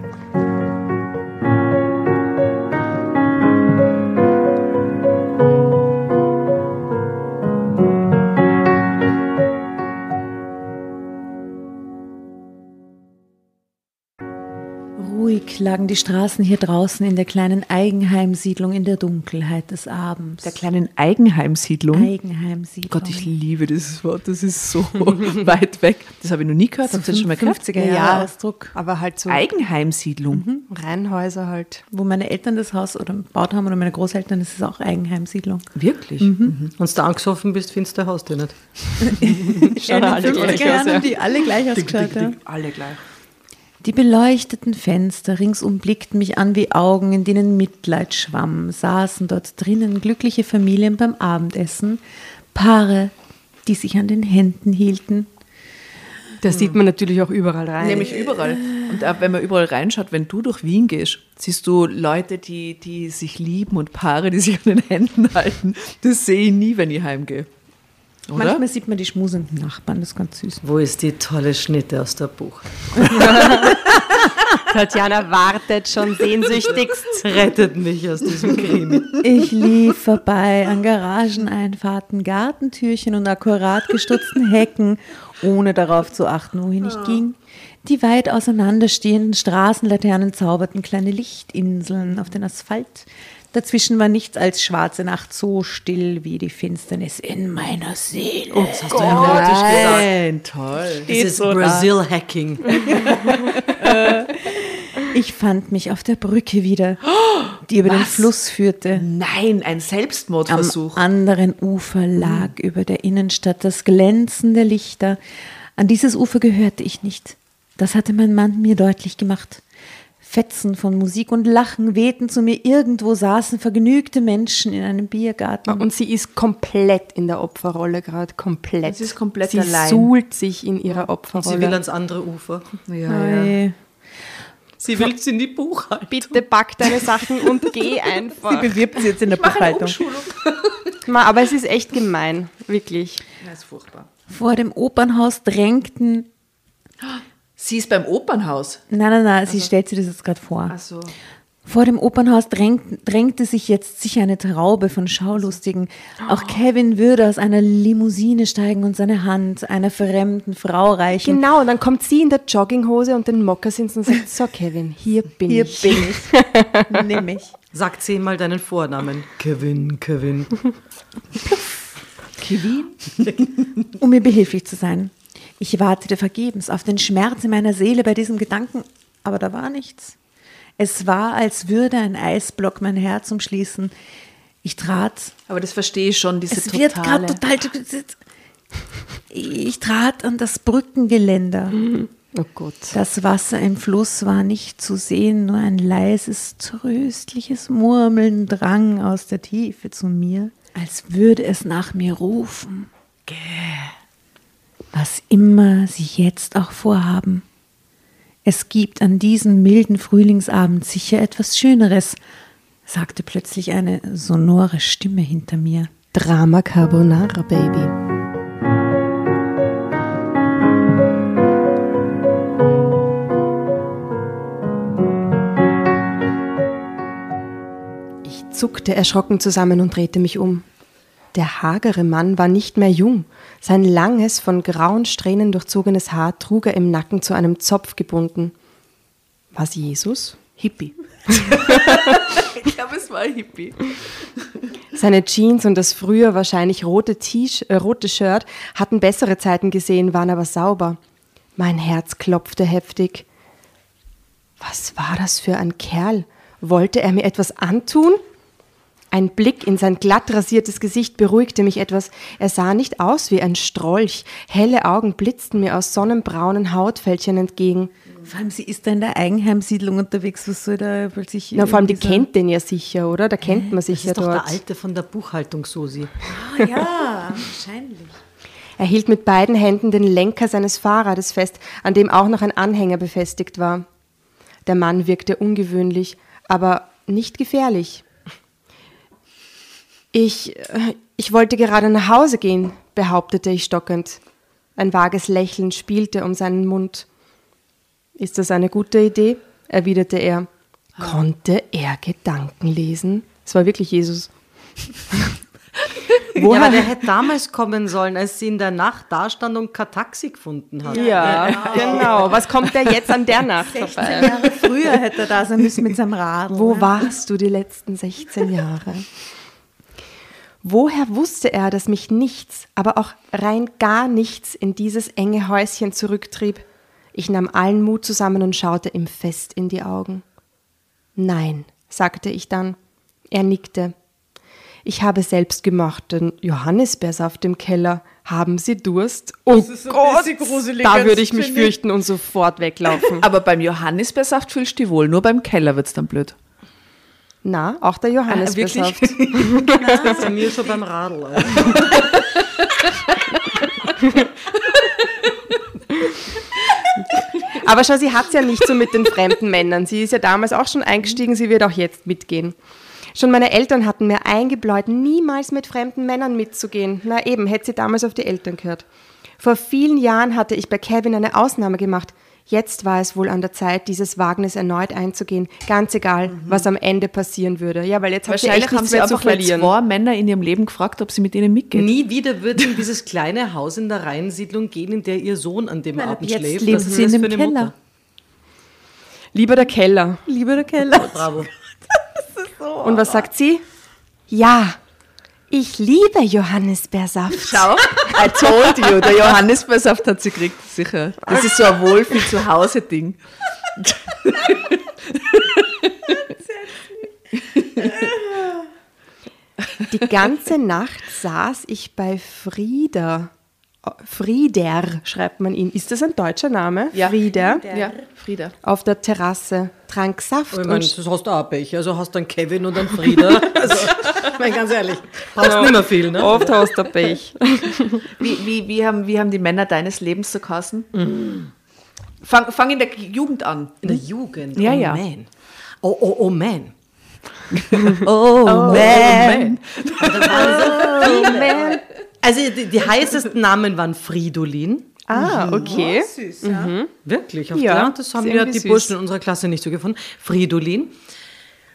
Lagen die Straßen hier draußen in der kleinen Eigenheimsiedlung in der Dunkelheit des Abends. Der kleinen Eigenheimsiedlung. Eigenheimsiedlung. Gott, ich liebe dieses Wort. Das ist so [laughs] weit weg. Das habe ich noch nie gehört. Habt ihr das schon mal gehört? 50er Jahre Ausdruck. Aber halt so Eigenheimsiedlung. Reihenhäuser halt. Wo meine Eltern das Haus oder gebaut haben oder meine Großeltern, das ist auch Eigenheimsiedlung. Wirklich? Wenn du angesoffen bist, findest du dein Haus dir nicht. [laughs] Schauen alle gleich 50er Jahren aus, die alle gleich ausgeschaut. Ja. Alle gleich. Die beleuchteten Fenster ringsum blickten mich an wie Augen, in denen Mitleid schwamm, saßen dort drinnen glückliche Familien beim Abendessen, Paare, die sich an den Händen hielten. Da sieht man natürlich auch überall rein. Nämlich überall. Und auch wenn man überall reinschaut, wenn du durch Wien gehst, siehst du Leute, die, die sich lieben und Paare, die sich an den Händen halten. Das sehe ich nie, wenn ich heimgehe. Oder? Manchmal sieht man die schmusenden Nachbarn, das ist ganz süß. Wo ist die tolle Schnitte aus der Buch? [laughs] Tatjana wartet schon sehnsüchtigst. Rettet mich aus diesem Krimi. Ich lief vorbei an Garageneinfahrten, Gartentürchen und akkurat gestutzten Hecken, ohne darauf zu achten, wohin ich ging. Die weit auseinanderstehenden Straßenlaternen zauberten kleine Lichtinseln auf den Asphalt. Dazwischen war nichts als schwarze Nacht, so still wie die Finsternis in meiner Seele. Das hast du ja. Nein, toll. Das ist Brazil-Hacking. [laughs] Ich fand mich auf der Brücke wieder, die über den Was? Fluss führte. Nein, ein Am Selbstmordversuch. anderen Ufer lag über der Innenstadt das Glänzen der Lichter. An dieses Ufer gehörte ich nicht. Das hatte mein Mann mir deutlich gemacht. Fetzen von Musik und Lachen wehten zu mir. Irgendwo saßen vergnügte Menschen in einem Biergarten. Und sie ist komplett in der Opferrolle gerade, komplett. Sie ist komplett sie allein. suhlt sich in ihrer Sie will Opferrolle. ans andere Ufer. ja, ja. Ei. Sie will in die Buchhaltung. Bitte pack deine Sachen und geh [laughs] einfach. Bewirbt sie jetzt in der Buchhaltung. Ma, aber es ist echt gemein, wirklich. Das ist furchtbar. Vor dem Opernhaus drängten. Sie ist beim Opernhaus. Nein, nein, nein, sie stellt sich das jetzt gerade vor. Also, Vor dem Opernhaus drängt, drängte sich jetzt sicher eine Traube von Schaulustigen. Auch Kevin würde aus einer Limousine steigen und seine Hand einer fremden Frau reichen. Genau, und dann kommt sie in der Jogginghose und den Mokassins und sagt, so Kevin, hier bin Hier ich. bin ich. [laughs] Nimm mich. Sag zehnmal deinen Vornamen. Kevin, Kevin. Um mir behilflich zu sein. Ich wartete vergebens auf den Schmerz in meiner Seele bei diesem Gedanken, aber da war nichts. Es war, als würde ein Eisblock mein Herz umschließen. Ich trat aber das verstehe ich schon, diese Es wird totale. gerade total. Ich trat an das Brückengeländer. Oh Gott. Das Wasser im Fluss war nicht zu sehen, nur ein leises, tröstliches Murmeln drang aus der Tiefe zu mir, als würde es nach mir rufen. Gäh. Was immer sie jetzt auch vorhaben. Es gibt an diesem milden Frühlingsabend sicher etwas Schöneres, sagte plötzlich eine sonore Stimme hinter mir. Drama Carbonara, Baby. zuckte erschrocken zusammen und drehte mich um. Der hagere Mann war nicht mehr jung. Sein langes, von grauen Strähnen durchzogenes Haar trug er im Nacken zu einem Zopf gebunden. Was Jesus? Hippie. [laughs] ich glaube, es war ein Hippie. Seine Jeans und das früher wahrscheinlich rote, äh, rote Shirt hatten bessere Zeiten gesehen, waren aber sauber. Mein Herz klopfte heftig. Was war das für ein Kerl? Wollte er mir etwas antun? Ein Blick in sein glatt rasiertes Gesicht beruhigte mich etwas. Er sah nicht aus wie ein Strolch. Helle Augen blitzten mir aus sonnenbraunen Hautfältchen entgegen. Vor allem, sie ist da in der Eigenheimsiedlung unterwegs. Was soll da plötzlich. Na, vor allem, die kennt den ja sicher, oder? Da kennt man sich das ja ist dort. Doch der Alte von der Buchhaltung, Susi. Ah, ja, wahrscheinlich. Er hielt mit beiden Händen den Lenker seines Fahrrades fest, an dem auch noch ein Anhänger befestigt war. Der Mann wirkte ungewöhnlich, aber nicht gefährlich. Ich, ich wollte gerade nach Hause gehen, behauptete ich stockend. Ein vages Lächeln spielte um seinen Mund. Ist das eine gute Idee? erwiderte er. Konnte er Gedanken lesen? Es war wirklich Jesus. Woher? [laughs] Ja, aber der hätte damals kommen sollen, als sie in der Nacht da stand und kein Taxi gefunden hat. Ja, ja. genau. Was kommt der jetzt an der Nacht 16 vorbei? Jahre früher hätte er da sein müssen mit seinem Rad. Wo warst du die letzten 16 Jahre? Woher wusste er, dass mich nichts, aber auch rein gar nichts in dieses enge Häuschen zurücktrieb? Ich nahm allen Mut zusammen und schaute ihm fest in die Augen. Nein, sagte ich dann. Er nickte. Ich habe selbst gemachten Johannisbeersaft im Keller. Haben Sie Durst? Oh Gott, da würde ich mich fürchten und sofort weglaufen. [laughs] Aber beim Johannisbeersaft fühlst du dich wohl, nur beim Keller wird es dann blöd. Na, auch der Johannisbeersaft. Ah, [laughs] genau. Das ist bei mir schon beim Radl. Aber schau, sie hat es ja nicht so mit den fremden Männern. Sie ist ja damals auch schon eingestiegen, sie wird auch jetzt mitgehen. Schon meine Eltern hatten mir eingebläut, niemals mit fremden Männern mitzugehen. Na eben, hätte sie damals auf die Eltern gehört. Vor vielen Jahren hatte ich bei Kevin eine Ausnahme gemacht. Jetzt war es wohl an der Zeit, dieses Wagnis erneut einzugehen. Ganz egal, mhm. was am Ende passieren würde. Ja, weil jetzt hat sie echt nichts mehr zu verlieren. zwei Männer in ihrem Leben gefragt, ob sie mit ihnen mitgeht. Nie wieder wird in dieses kleine Haus in der Rheinsiedlung gehen, in der ihr Sohn an dem Nein, Abend jetzt schläft. Lebt sie in dem Keller. Mutter? Lieber der Keller. Lieber der Keller. Oh, bravo. [laughs] so Und was sagt sie? Ja, ich liebe Johannisbeersaft. Schau, I told you, der Johannisbeersaft hat sie gekriegt, sicher. Das ist so ein Wohlfühl zu Hause Ding. Die ganze Nacht saß ich bei Frieda Frieder schreibt man ihn. Ist das ein deutscher Name? Ja. Frieder. Ja, Frieder. Auf der Terrasse, trank Saft. Oh, ich meine, das hast du auch Pech. Also hast du einen Kevin und einen Frieder. [laughs] also, ich meine, ganz ehrlich, brauchst ja. nicht mehr viel. Ne? Oft hast du Pech. [laughs] wie, wie, wie, haben, wie haben die Männer deines Lebens so kassen? Mhm. Fang, fang in der Jugend an. In der Jugend? Ja, oh, ja. Man. Oh, oh, oh, man. [laughs] oh, oh, man. Oh, man. oh, man. Also die, die heißesten Namen waren Fridolin. Ah, mhm. okay. Oh, süß, ja. mhm. Wirklich? Auf ja, der, das haben ja die süß. Burschen in unserer Klasse nicht so gefunden. Fridolin.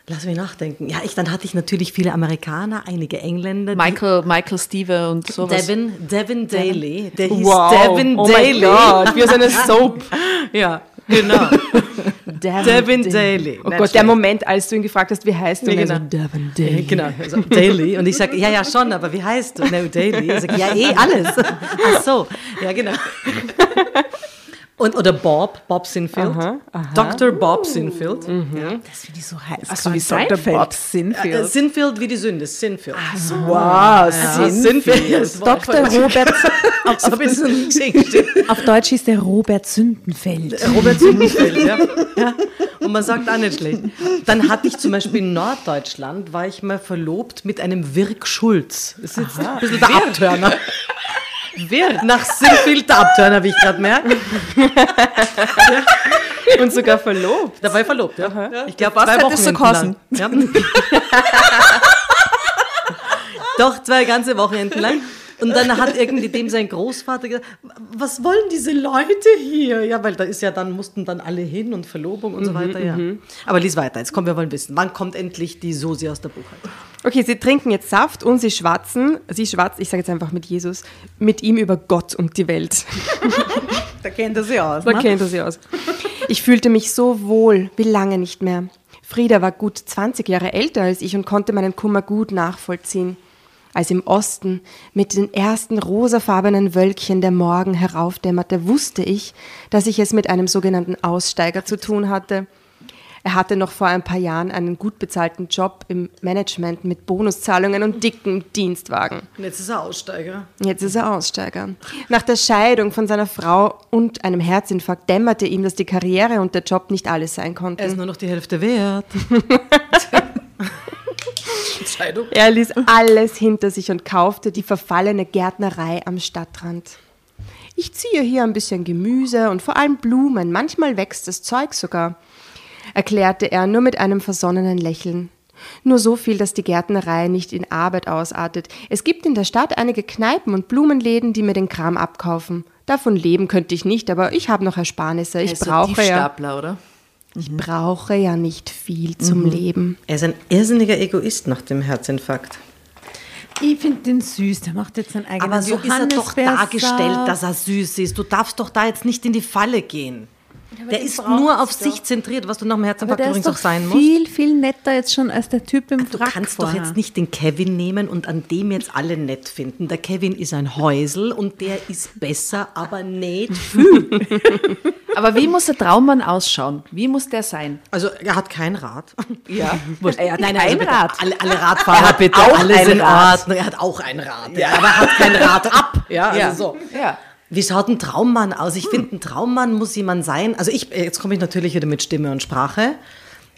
Lass mich nachdenken. Ja, ich, dann hatte ich natürlich viele Amerikaner, einige Engländer. Michael, Michael Steve und sowas. Devin, Devin Daly. Der hieß wow. Devin oh Daly. Oh wie so eine [laughs] Soap. ja, genau. [laughs] Devin, Devin Daly. Oh Gott, der Moment, als du ihn gefragt hast, wie heißt du? Ja, genau. So, Devin Daly. Genau, [laughs] also Daly. Und ich sage, ja, ja, schon, aber wie heißt du? No, Daly. Ich sage, ja, eh, alles. [laughs] Ach so, ja, genau. [laughs] Und, oder Bob, Bob Sinfield. Aha, aha. Dr. Bob Sinfield. Mhm. Ja. Das finde ich so heiß. Achso, wie Dr. Bob Sinfield. Äh, Sinfield wie die Sünde, Sinfield. Ach so. Wow, ja, Sinfield. Dr. Robert. [laughs] auf, auf, auf Deutsch hieß der Robert Sündenfeld. Robert Sündenfeld, ja. ja. Und man sagt auch nicht schlecht. Dann hatte ich zum Beispiel in Norddeutschland, war ich mal verlobt mit einem Wirk Schulz. Das ist jetzt Aha. ein bisschen der Abtörner. Wer? Nach der Abturner, wie ich gerade merke. ja. Und sogar verlobt. Dabei verlobt, ja. ja. Ich glaube, zwei Wochen so kosten. [laughs] Doch, zwei ganze Wochenenden lang. Und dann hat irgendwie dem sein Großvater gesagt, was wollen diese Leute hier? Ja, weil da ist ja dann, mussten dann alle hin und Verlobung und so weiter, ja. Aber lies weiter, jetzt kommen wir wollen wissen, wann kommt endlich die Susi aus der Buchhaltung? Okay, sie trinken jetzt Saft und sie schwatzen, sie schwatzt, ich sage jetzt einfach mit Jesus, mit ihm über Gott und die Welt. [laughs] Da kennt er sie aus. Da kennt er sie aus. Ich fühlte mich so wohl, wie lange nicht mehr. Frieda war gut 20 Jahre älter als ich und konnte meinen Kummer gut nachvollziehen. Als im Osten mit den ersten rosafarbenen Wölkchen der Morgen heraufdämmerte, wusste ich, dass ich es mit einem sogenannten Aussteiger zu tun hatte. Er hatte noch vor ein paar Jahren einen gut bezahlten Job im Management mit Bonuszahlungen und dicken Dienstwagen. Und jetzt ist er Aussteiger. Jetzt ist er Aussteiger. Nach der Scheidung von seiner Frau und einem Herzinfarkt dämmerte ihm, dass die Karriere und der Job nicht alles sein konnten. Er ist nur noch die Hälfte wert. [laughs] Scheidung. Er ließ alles hinter sich und kaufte die verfallene Gärtnerei am Stadtrand. Ich ziehe hier ein bisschen Gemüse und vor allem Blumen, manchmal wächst das Zeug sogar, erklärte er nur mit einem versonnenen Lächeln. Nur so viel, dass die Gärtnerei nicht in Arbeit ausartet. Es gibt in der Stadt einige Kneipen und Blumenläden, die mir den Kram abkaufen. Davon leben könnte ich nicht, aber ich habe noch Ersparnisse. Ich Also brauche ja, Tiefstapler, oder? Ich brauche ja nicht viel zum Leben. Er ist ein irrsinniger Egoist nach dem Herzinfarkt. Ich finde den süß, der macht jetzt seinen eigenen Aber so ist er doch dargestellt, dass er süß ist. Du darfst doch da jetzt nicht in die Falle gehen. Der den ist nur auf doch. sich zentriert, was du nach dem Herzinfarkt der übrigens doch auch sein musst. viel, viel netter jetzt schon als der Typ im Du Wrack kannst doch vorher. jetzt nicht den Kevin nehmen und an dem jetzt alle nett finden. Der Kevin ist ein Häusel und der ist besser, aber nicht viel. [laughs] Aber wie muss der Traummann ausschauen? Wie muss der sein? Also er hat kein Rad. Ja, [laughs] er hat Nein, ein also Rad. Alle, alle Radfahrer, Er hat bitte, auch alles ein in Rad. Ordnung. Er hat auch ein Rad. Ja. Aber er hat kein Rad ab. Ja, also Ja. so. Ja. Wie schaut ein Traummann aus? Ich finde, ein Traummann muss jemand sein. Also ich, jetzt komme ich natürlich wieder mit Stimme und Sprache.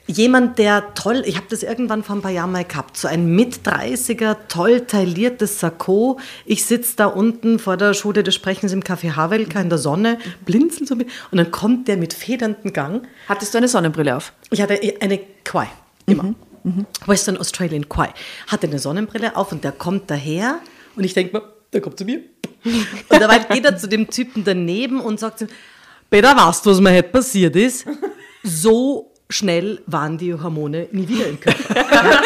Jemand, der toll, ich habe das irgendwann vor ein paar Jahren mal gehabt, so ein Mit-30er, toll tailliertes Sakko. Ich sitze da unten vor der Schule des Sprechens im Café Havelka in der Sonne, blinzel so mit, und dann kommt der mit federndem Gang. Hattest du eine Sonnenbrille auf? Ich hatte eine Quai, immer. Western Australian Quai. Hatte eine Sonnenbrille auf und der kommt daher und ich denke mir, der kommt zu mir. [laughs] Und dabei geht er zu dem Typen daneben und sagt zu ihm, Peter, weißt du, was mir heute passiert ist? So schnell waren die Hormone nie wieder im Körper. [laughs]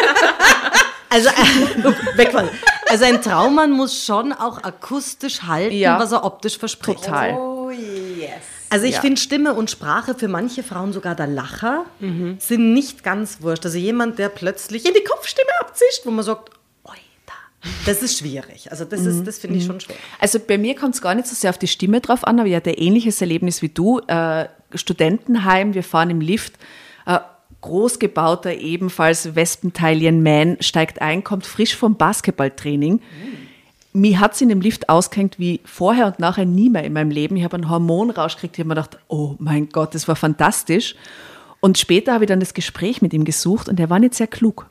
Also, äh, wegfallen. Also ein Traummann muss schon auch akustisch halten, Ja. was er optisch verspricht. Total. Also ich Ja. finde Stimme und Sprache für manche Frauen sogar der Lacher sind nicht ganz wurscht. Also jemand, der plötzlich in die Kopfstimme abzischt, wo man sagt, das ist schwierig. Also das ist, das finde ich schon schwer. Also bei mir kommt es gar nicht so sehr auf die Stimme drauf an, aber ich hatte ein ähnliches Erlebnis wie du. Äh, Studentenheim, wir fahren im Lift. Äh, großgebauter, ebenfalls Wespenteilchen-Man steigt ein, kommt frisch vom Basketballtraining. Mir hat es in dem Lift ausgehängt wie vorher und nachher nie mehr in meinem Leben. Ich habe einen Hormonrausch gekriegt. Ich habe mir gedacht, oh mein Gott, das war fantastisch. Und später habe ich dann das Gespräch mit ihm gesucht und er war nicht sehr klug.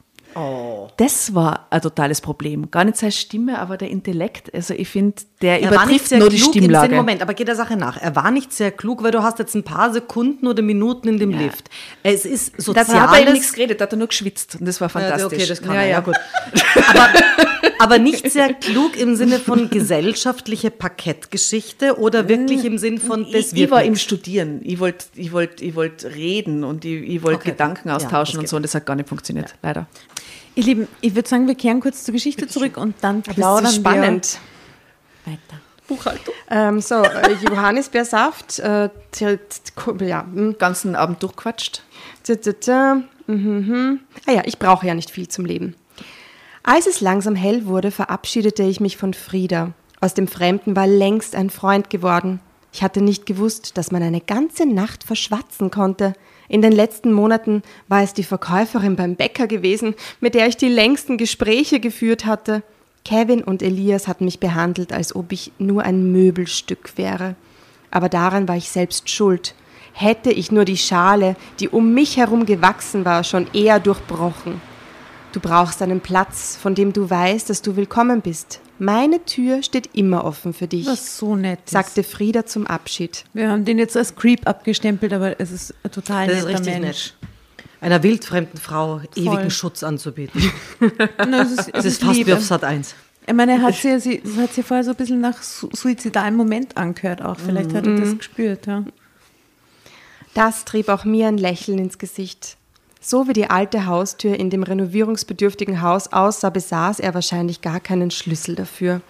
Das war ein totales Problem. Gar nicht seine Stimme, aber der Intellekt. Also ich finde, der Er übertrifft sehr nur die Stimmlage. Moment, aber geht der Sache nach. Er war nicht sehr klug, weil du hast jetzt ein paar Sekunden oder Minuten in dem Lift. Es ist Da hat er nichts geredet, da hat er nur geschwitzt und das war Ja, fantastisch. okay, das kann ja, er, ja. ja gut. [laughs] Aber, aber nicht sehr [laughs] klug im Sinne von gesellschaftliche Parkettgeschichte oder wirklich im Sinn von das Ich, ich war im? Studieren. Ich wollte ich wollt, ich wollt reden und ich, ich wollte Okay. Gedanken Ja, austauschen und so und das hat gar nicht funktioniert, leider. Ihr Lieben, ich würde sagen, wir kehren kurz zur Geschichte zurück und dann Das plaudern ist spannend. wir weiter. Buchhaltung. Ähm, so, äh, Johannisbeersaft, äh, ja, hm, Ganzen Abend durchquatscht. mhm, mhm. Ah ja, ich brauche ja nicht viel zum Leben. Als es langsam hell wurde, verabschiedete ich mich von Frieda. Aus dem Fremden war längst ein Freund geworden. Ich hatte nicht gewusst, dass man eine ganze Nacht verschwatzen konnte. In den letzten Monaten war es die Verkäuferin beim Bäcker gewesen, mit der ich die längsten Gespräche geführt hatte. Kevin und Elias hatten mich behandelt, als ob ich nur ein Möbelstück wäre. Aber daran war ich selbst schuld. Hätte ich nur die Schale, die um mich herum gewachsen war, schon eher durchbrochen. Du brauchst einen Platz, von dem du weißt, dass du willkommen bist. Meine Tür steht immer offen für dich, Was so nett ist. sagte Frieda zum Abschied. Wir haben den jetzt als Creep abgestempelt, aber es ist ein total Das ist netter richtig Mensch. nett. Einer wildfremden Frau ewigen Schutz anzubieten. [laughs] Na, es ist, es Das ist ist fast wie auf Sat 1. Ich meine, er hat sie, sie, hat sie vorher so ein bisschen nach suizidalem Moment angehört auch. Vielleicht hat er das gespürt, ja. Das trieb auch mir ein Lächeln ins Gesicht. So wie die alte Haustür in dem renovierungsbedürftigen Haus aussah, besaß er wahrscheinlich gar keinen Schlüssel dafür.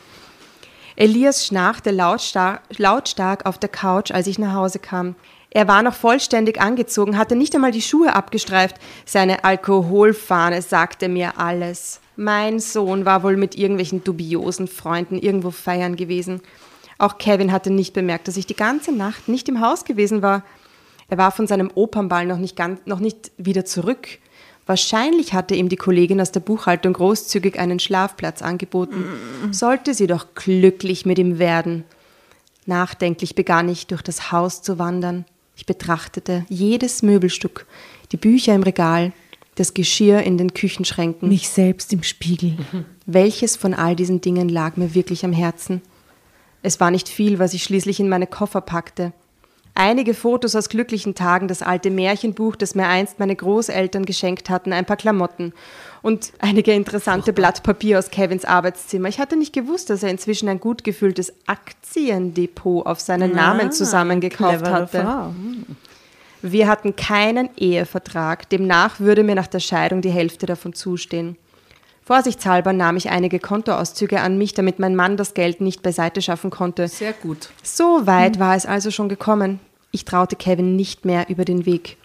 Elias schnarchte lautstark, lautstark auf der Couch, als ich nach Hause kam. Er war noch vollständig angezogen, hatte nicht einmal die Schuhe abgestreift. Seine Alkoholfahne sagte mir alles. Mein Sohn war wohl mit irgendwelchen dubiosen Freunden irgendwo feiern gewesen. Auch Kevin hatte nicht bemerkt, dass ich die ganze Nacht nicht im Haus gewesen war. Er war von seinem Opernball noch nicht, ganz, noch nicht wieder zurück. Wahrscheinlich hatte ihm die Kollegin aus der Buchhaltung großzügig einen Schlafplatz angeboten. Sollte sie doch glücklich mit ihm werden. Nachdenklich begann ich, durch das Haus zu wandern. Ich betrachtete jedes Möbelstück, die Bücher im Regal, das Geschirr in den Küchenschränken. Mich selbst im Spiegel. Welches von all diesen Dingen lag mir wirklich am Herzen? Es war nicht viel, was ich schließlich in meine Koffer packte. Einige Fotos aus glücklichen Tagen, das alte Märchenbuch, das mir einst meine Großeltern geschenkt hatten, ein paar Klamotten und einige interessante Blatt Papier aus Kevins Arbeitszimmer. Ich hatte nicht gewusst, dass er inzwischen ein gut gefülltes Aktiendepot auf seinen Namen Ah, zusammengekauft hatte. Frau. Hm. Wir hatten keinen Ehevertrag, demnach würde mir nach der Scheidung die Hälfte davon zustehen. Vorsichtshalber nahm ich einige Kontoauszüge an mich, damit mein Mann das Geld nicht beiseite schaffen konnte. Sehr gut. So weit war es also schon gekommen. Ich traute Kevin nicht mehr über den Weg.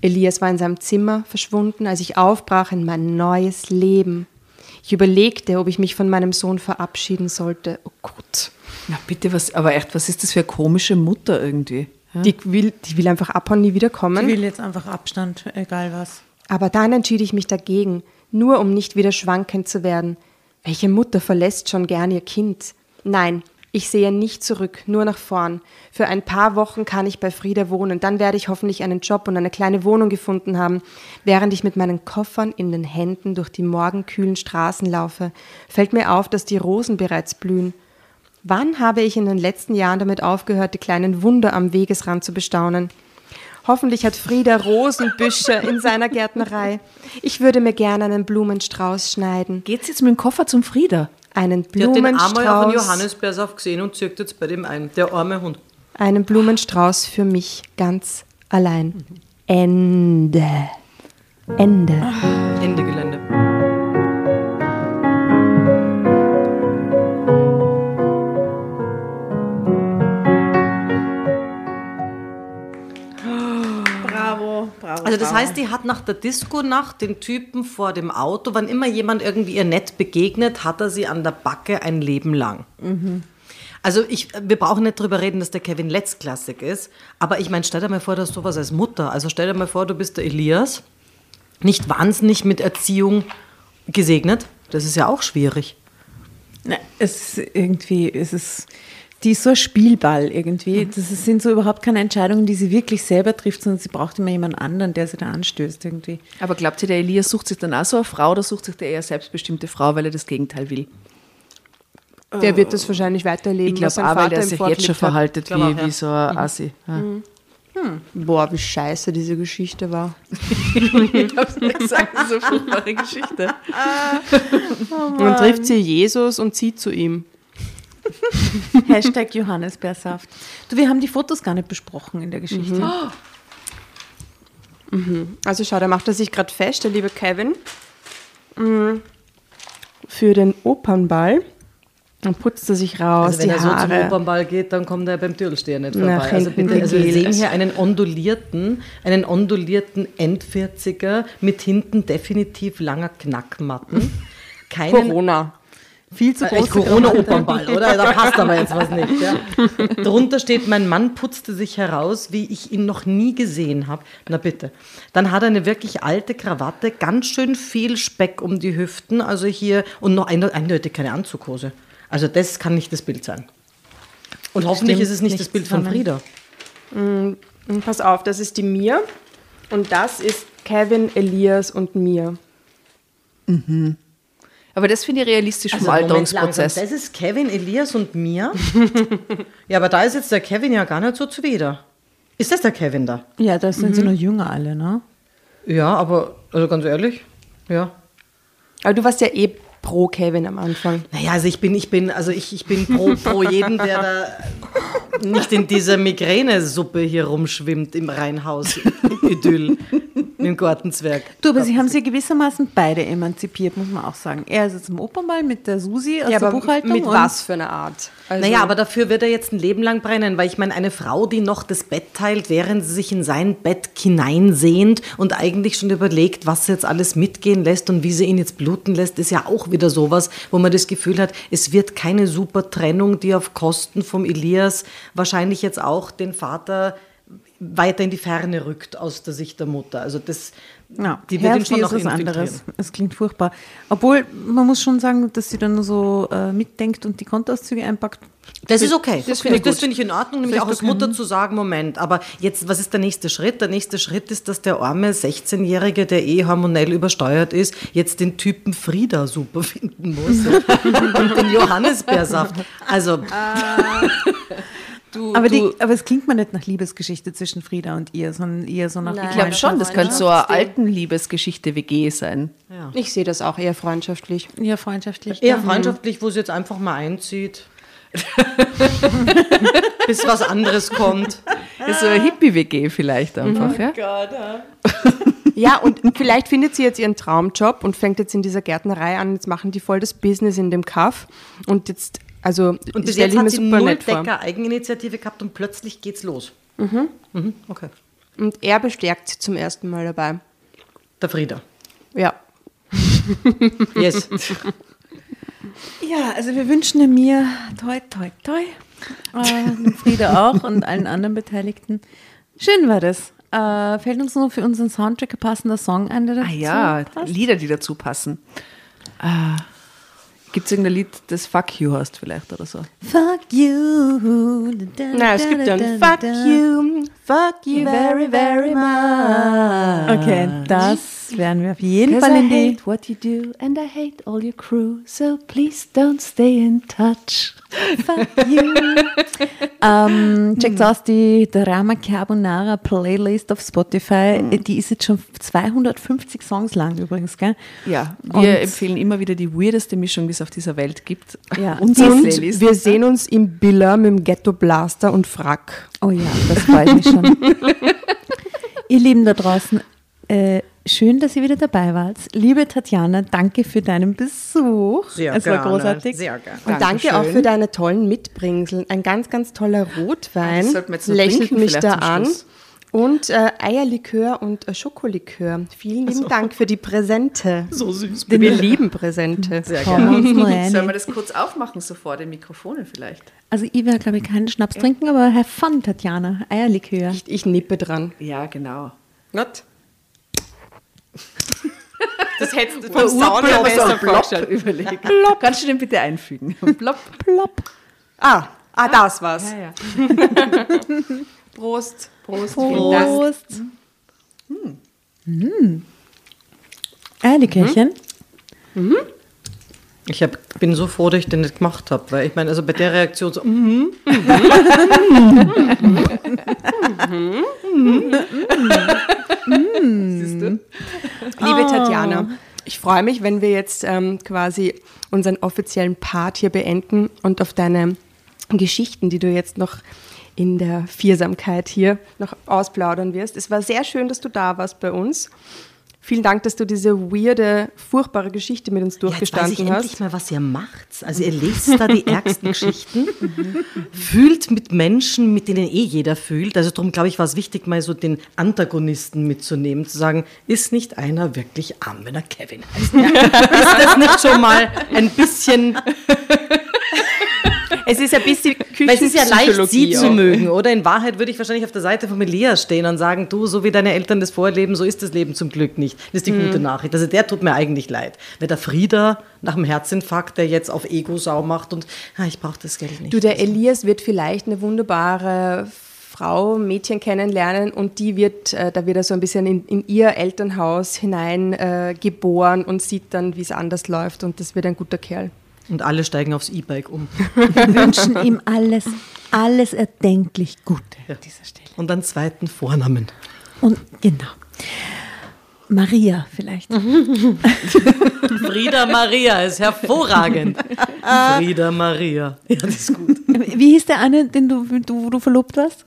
Elias war in seinem Zimmer verschwunden, als ich aufbrach in mein neues Leben. Ich überlegte, ob ich mich von meinem Sohn verabschieden sollte. Oh Gott. Na bitte, was, aber echt, was ist das für eine komische Mutter irgendwie? Ja? Die will, die will einfach abhauen, nie wiederkommen. Ich will jetzt einfach Abstand, egal was. Aber dann entschied ich mich dagegen, nur um nicht wieder schwankend zu werden. Welche Mutter verlässt schon gern ihr Kind? Nein, ich sehe nicht zurück, nur nach vorn. Für ein paar Wochen kann ich bei Frieda wohnen, dann werde ich hoffentlich einen Job und eine kleine Wohnung gefunden haben. Während ich mit meinen Koffern in den Händen durch die morgenkühlen Straßen laufe, fällt mir auf, dass die Rosen bereits blühen. Wann habe ich in den letzten Jahren damit aufgehört, die kleinen Wunder am Wegesrand zu bestaunen? Hoffentlich hat Frieda Rosenbüsche in seiner Gärtnerei. Ich würde mir gerne einen Blumenstrauß schneiden. Geht's jetzt mit dem Koffer zum Frieda? Einen Die hat den einmal auf den Blumenstrauß. Johannisbeersaft gesehen und zirkt jetzt bei dem ein. Der arme Hund. Einen Blumenstrauß für mich ganz allein. Ende. Ende. Ende Gelände. Bravo. Also das heißt, die hat nach der Disco-Nacht den Typen vor dem Auto, wann immer jemand irgendwie ihr nett begegnet, hat er sie an der Backe ein Leben lang. Also ich, wir brauchen nicht drüber reden, dass der Kevin letztklassig ist, aber ich meine, stell dir mal vor, dass sowas als Mutter, also stell dir mal vor, du bist der Elias, nicht wahnsinnig mit Erziehung gesegnet, das ist ja auch schwierig. Na, es ist irgendwie, es ist, die ist so ein Spielball irgendwie. Das ist- sind so überhaupt keine Entscheidungen, die sie wirklich selber trifft, sondern sie braucht immer jemand anderen, der sie da anstößt irgendwie. Aber glaubt ihr, der Elias sucht sich dann auch so eine Frau oder sucht sich der eher selbstbestimmte Frau, weil er das Gegenteil will? Der wird das wahrscheinlich weiterleben. Ich glaube sein auch, weil der ihm sich jetzt schon verhaltet auch, wie, ja. wie so ein Assi. Ja. Boah, wie scheiße diese Geschichte war. [laughs] Ich hab's nicht gesagt, das ist eine furchtbare Geschichte. [laughs] Man trifft sie Jesus und zieht zu ihm. [laughs] Hashtag Johannisbeersaft. Du, wir haben die Fotos gar nicht besprochen in der Geschichte. Also schau, da macht er sich gerade fest, der liebe Kevin, mm, für den Opernball. Dann putzt er sich raus, Also wenn die er so zum. Opernball geht, dann kommt er beim Türlsteher nicht Nach vorbei. Also, hinten bitte, also wir sehen hier einen ondulierten, einen ondulierten Endvierziger mit hinten definitiv langer Knackmatten. [laughs] Keinen, Corona. Viel zu Äh, groß. Corona-Opernball, oder? Da passt aber jetzt was nicht. Ja? [laughs] Drunter steht, mein Mann putzte sich heraus, wie ich ihn noch nie gesehen habe. Na bitte. Dann hat er eine wirklich alte Krawatte, ganz schön viel Speck um die Hüften, also hier, und noch einde- eindeutig keine Anzughose. Also das kann nicht das Bild sein. Und hoffentlich Stimmt ist es nicht nicht das Bild von. Frieda. Und pass auf, das ist die Mir und das ist Kevin, Elias und Mir. Aber das finde ich realistisch vom Also, Moment, Alterungsprozess. Das ist Kevin, Elias und mir. [laughs] ja, aber da ist jetzt der Kevin ja gar nicht so zuwider. Ist das der Kevin da? Ja, da sind sie noch jünger alle, ne? Ja, aber, also ganz ehrlich, ja. Aber du warst ja eh pro Kevin am Anfang? Naja, also ich bin, ich bin, also ich, ich bin pro, pro jeden, der da nicht in dieser Migränesuppe hier rumschwimmt im Reihenhaus-Idyll. Im Gartenzwerg. Du, aber Sie haben sie gewissermaßen beide emanzipiert, muss man auch sagen. Er ist jetzt im Opernball mit der Susi aus Ja, der Buchhaltung. mit was für einer Art? Also, Naja, aber dafür wird er jetzt ein Leben lang brennen, weil ich meine, eine Frau, die noch das Bett teilt, während sie sich in sein Bett hineinsehnt und eigentlich schon überlegt, was sie jetzt alles mitgehen lässt und wie sie ihn jetzt bluten lässt, ist ja auch wieder sowas, wo man das Gefühl hat, es wird keine super Trennung, die auf Kosten vom Elias wahrscheinlich jetzt auch den Vater weiter in die Ferne rückt aus der Sicht der Mutter. Also das, Ja, die wird Herz schon ist noch was infiltrieren. anderes. Es klingt furchtbar. Obwohl, man muss schon sagen, dass sie dann so äh, mitdenkt und die Kontoauszüge einpackt. Das ist okay. Das Das finde ich finde ich in Ordnung, nämlich auch als Mutter zu sagen, Moment, aber jetzt, was ist der nächste Schritt? Der nächste Schritt ist, dass der arme 16-Jährige, der eh hormonell übersteuert ist, jetzt den Typen Frieda super [laughs] finden muss. und den Johannisbeersaft. Also, aber, die, aber es klingt mir nicht nach Liebesgeschichte zwischen Frieda und ihr, sondern eher so nach Nein. Ich glaube schon, das könnte so eine alten Liebesgeschichte WG sein. Ich sehe das auch eher freundschaftlich. Ja, freundschaftlich. eher freundschaftlich, wo sie jetzt einfach mal einzieht. [laughs] Bis was anderes kommt. Ja, so eine Hippie-WG vielleicht einfach, ja? [laughs] Ja, und vielleicht findet sie jetzt ihren Traumjob und fängt jetzt in dieser Gärtnerei an. Jetzt machen die voll das Business in dem Kaff. Und jetzt, also, Und bis jetzt hat sie null. Decker Eigeninitiative gehabt und plötzlich geht's los. Mhm. Okay. Und er bestärkt sie zum ersten Mal dabei. Der Frieda. Ja. [laughs] Yes. Ja, also wir wünschen mir toi, toi, toi. Äh, dem Frieda auch und allen anderen Beteiligten. Schön war das. Äh, fällt uns noch für unseren Soundtrack ein passender Song ein, der dazu Ah ja, passt? Lieder, die dazu passen. Ah, Gibt es irgendein Lied, das Fuck You heißt vielleicht oder so? Fuck you. Na, es gibt dann Fuck you, fuck you very, very much. Okay, das werden wir auf jeden Fall I in die hate what you do and I hate all your crew, so please don't stay in touch. Fuck you. [laughs] ähm, checkt aus die Drama Carbonara Playlist auf Spotify. Die ist jetzt schon 250 Songs lang übrigens, gell? Ja, wir Und- empfehlen immer wieder die weirdeste Mischung, die es auf dieser Welt gibt. Ja. [laughs] Und Playlist. wir sehen uns im Billa mit dem Ghetto Blaster und Frack. Oh ja, das freut mich schon. [laughs] Ihr Lieben da draußen, äh, schön, dass ihr wieder dabei wart. Liebe Tatjana, danke für deinen Besuch. Sehr es war gerne, großartig. Sehr gerne. Und danke auch für deine tollen Mitbringsel. Ein ganz, ganz toller Rotwein. Noch lächelt mich da an. Und äh, Eierlikör und äh, Schokolikör. Vielen lieben Dank für die Präsente. So süß. Wir lieben Präsente. Sehr mal Sollen wir das kurz aufmachen, so vor den Mikrofonen vielleicht? Also ich werde, glaube ich, keinen Schnaps trinken, aber have fun, Tatjana. Eierlikör. Ich, ich nippe dran. Ja, genau. Not? Das hättest du Vom Sound her besser vorgestellt. überlegt. Plopp. Kannst du den bitte einfügen? Plopp. Plopp. Ah, ah, das war's. Ja, ja. [laughs] Prost. Prost. Dank. Prost. Mm. Eierlikörchen. Ich hab, bin so froh, dass ich den nicht gemacht habe, weil ich meine, also bei der Reaktion so, mhm. Siehst [laughs] du? [laughs] Liebe Tatjana, ich freue mich, wenn wir jetzt ähm, quasi unseren offiziellen Part hier beenden und auf deine Geschichten, die du jetzt noch in der Viersamkeit hier noch ausplaudern wirst. Es war sehr schön, dass du da warst bei uns. Vielen Dank, dass du diese weirde, furchtbare Geschichte mit uns Ja, jetzt weiß ich durchgestanden endlich hast. mal, was ihr macht. Also ihr lest da die ärgsten Geschichten, fühlt mit Menschen, mit denen eh jeder fühlt. Also darum, glaube ich, war es wichtig, mal so den Antagonisten mitzunehmen, zu sagen, ist nicht einer wirklich arm, wenn er Kevin heißt? Ja. ist das nicht schon mal ein bisschen Es ist ein bisschen Weil es ist ja leicht, sie Küchenpsychologie zu auch. mögen, oder? In Wahrheit würde ich wahrscheinlich auf der Seite von Elias stehen und sagen, du, so wie deine Eltern das vorleben, so ist das Leben zum Glück nicht. Das ist die Mhm. gute Nachricht. Also der tut mir eigentlich leid. Weil der Frieda nach dem Herzinfarkt, der jetzt auf Ego-Sau macht und ah, ich brauche das Geld nicht. Du, der Elias wird vielleicht eine wunderbare Frau, Mädchen kennenlernen und die wird, äh, da wird er so ein bisschen in, in ihr Elternhaus hinein äh, geboren und sieht dann, wie es anders läuft und das wird ein guter Kerl. Und alle steigen aufs E-Bike um. Wir wünschen ihm alles, alles erdenklich Gute an dieser Stelle. Und einen zweiten Vornamen. Und genau. Maria vielleicht. [laughs] Frieda Maria ist hervorragend. Frieda Maria. Ja, das ist gut. Wie hieß der eine, den du, du, wo du verlobt warst?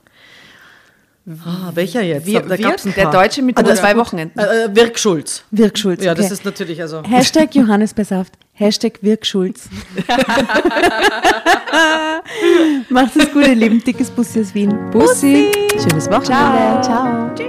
Ah, welcher jetzt? Wir, da gab's ein Der Deutsche mit ah, zwei Wochenenden. Äh, äh, Wirk Schulz. Wirk Schulz. Ja, okay. das ist natürlich also. Hashtag Johannes Besaft. Hashtag Wirk Schulz. [laughs] [laughs] Macht es gut, ihr Lieben. Dickes Bussi aus Wien. Bussi. Bussi. Schönes Wochenende. Ciao. Ciao. Tschüss.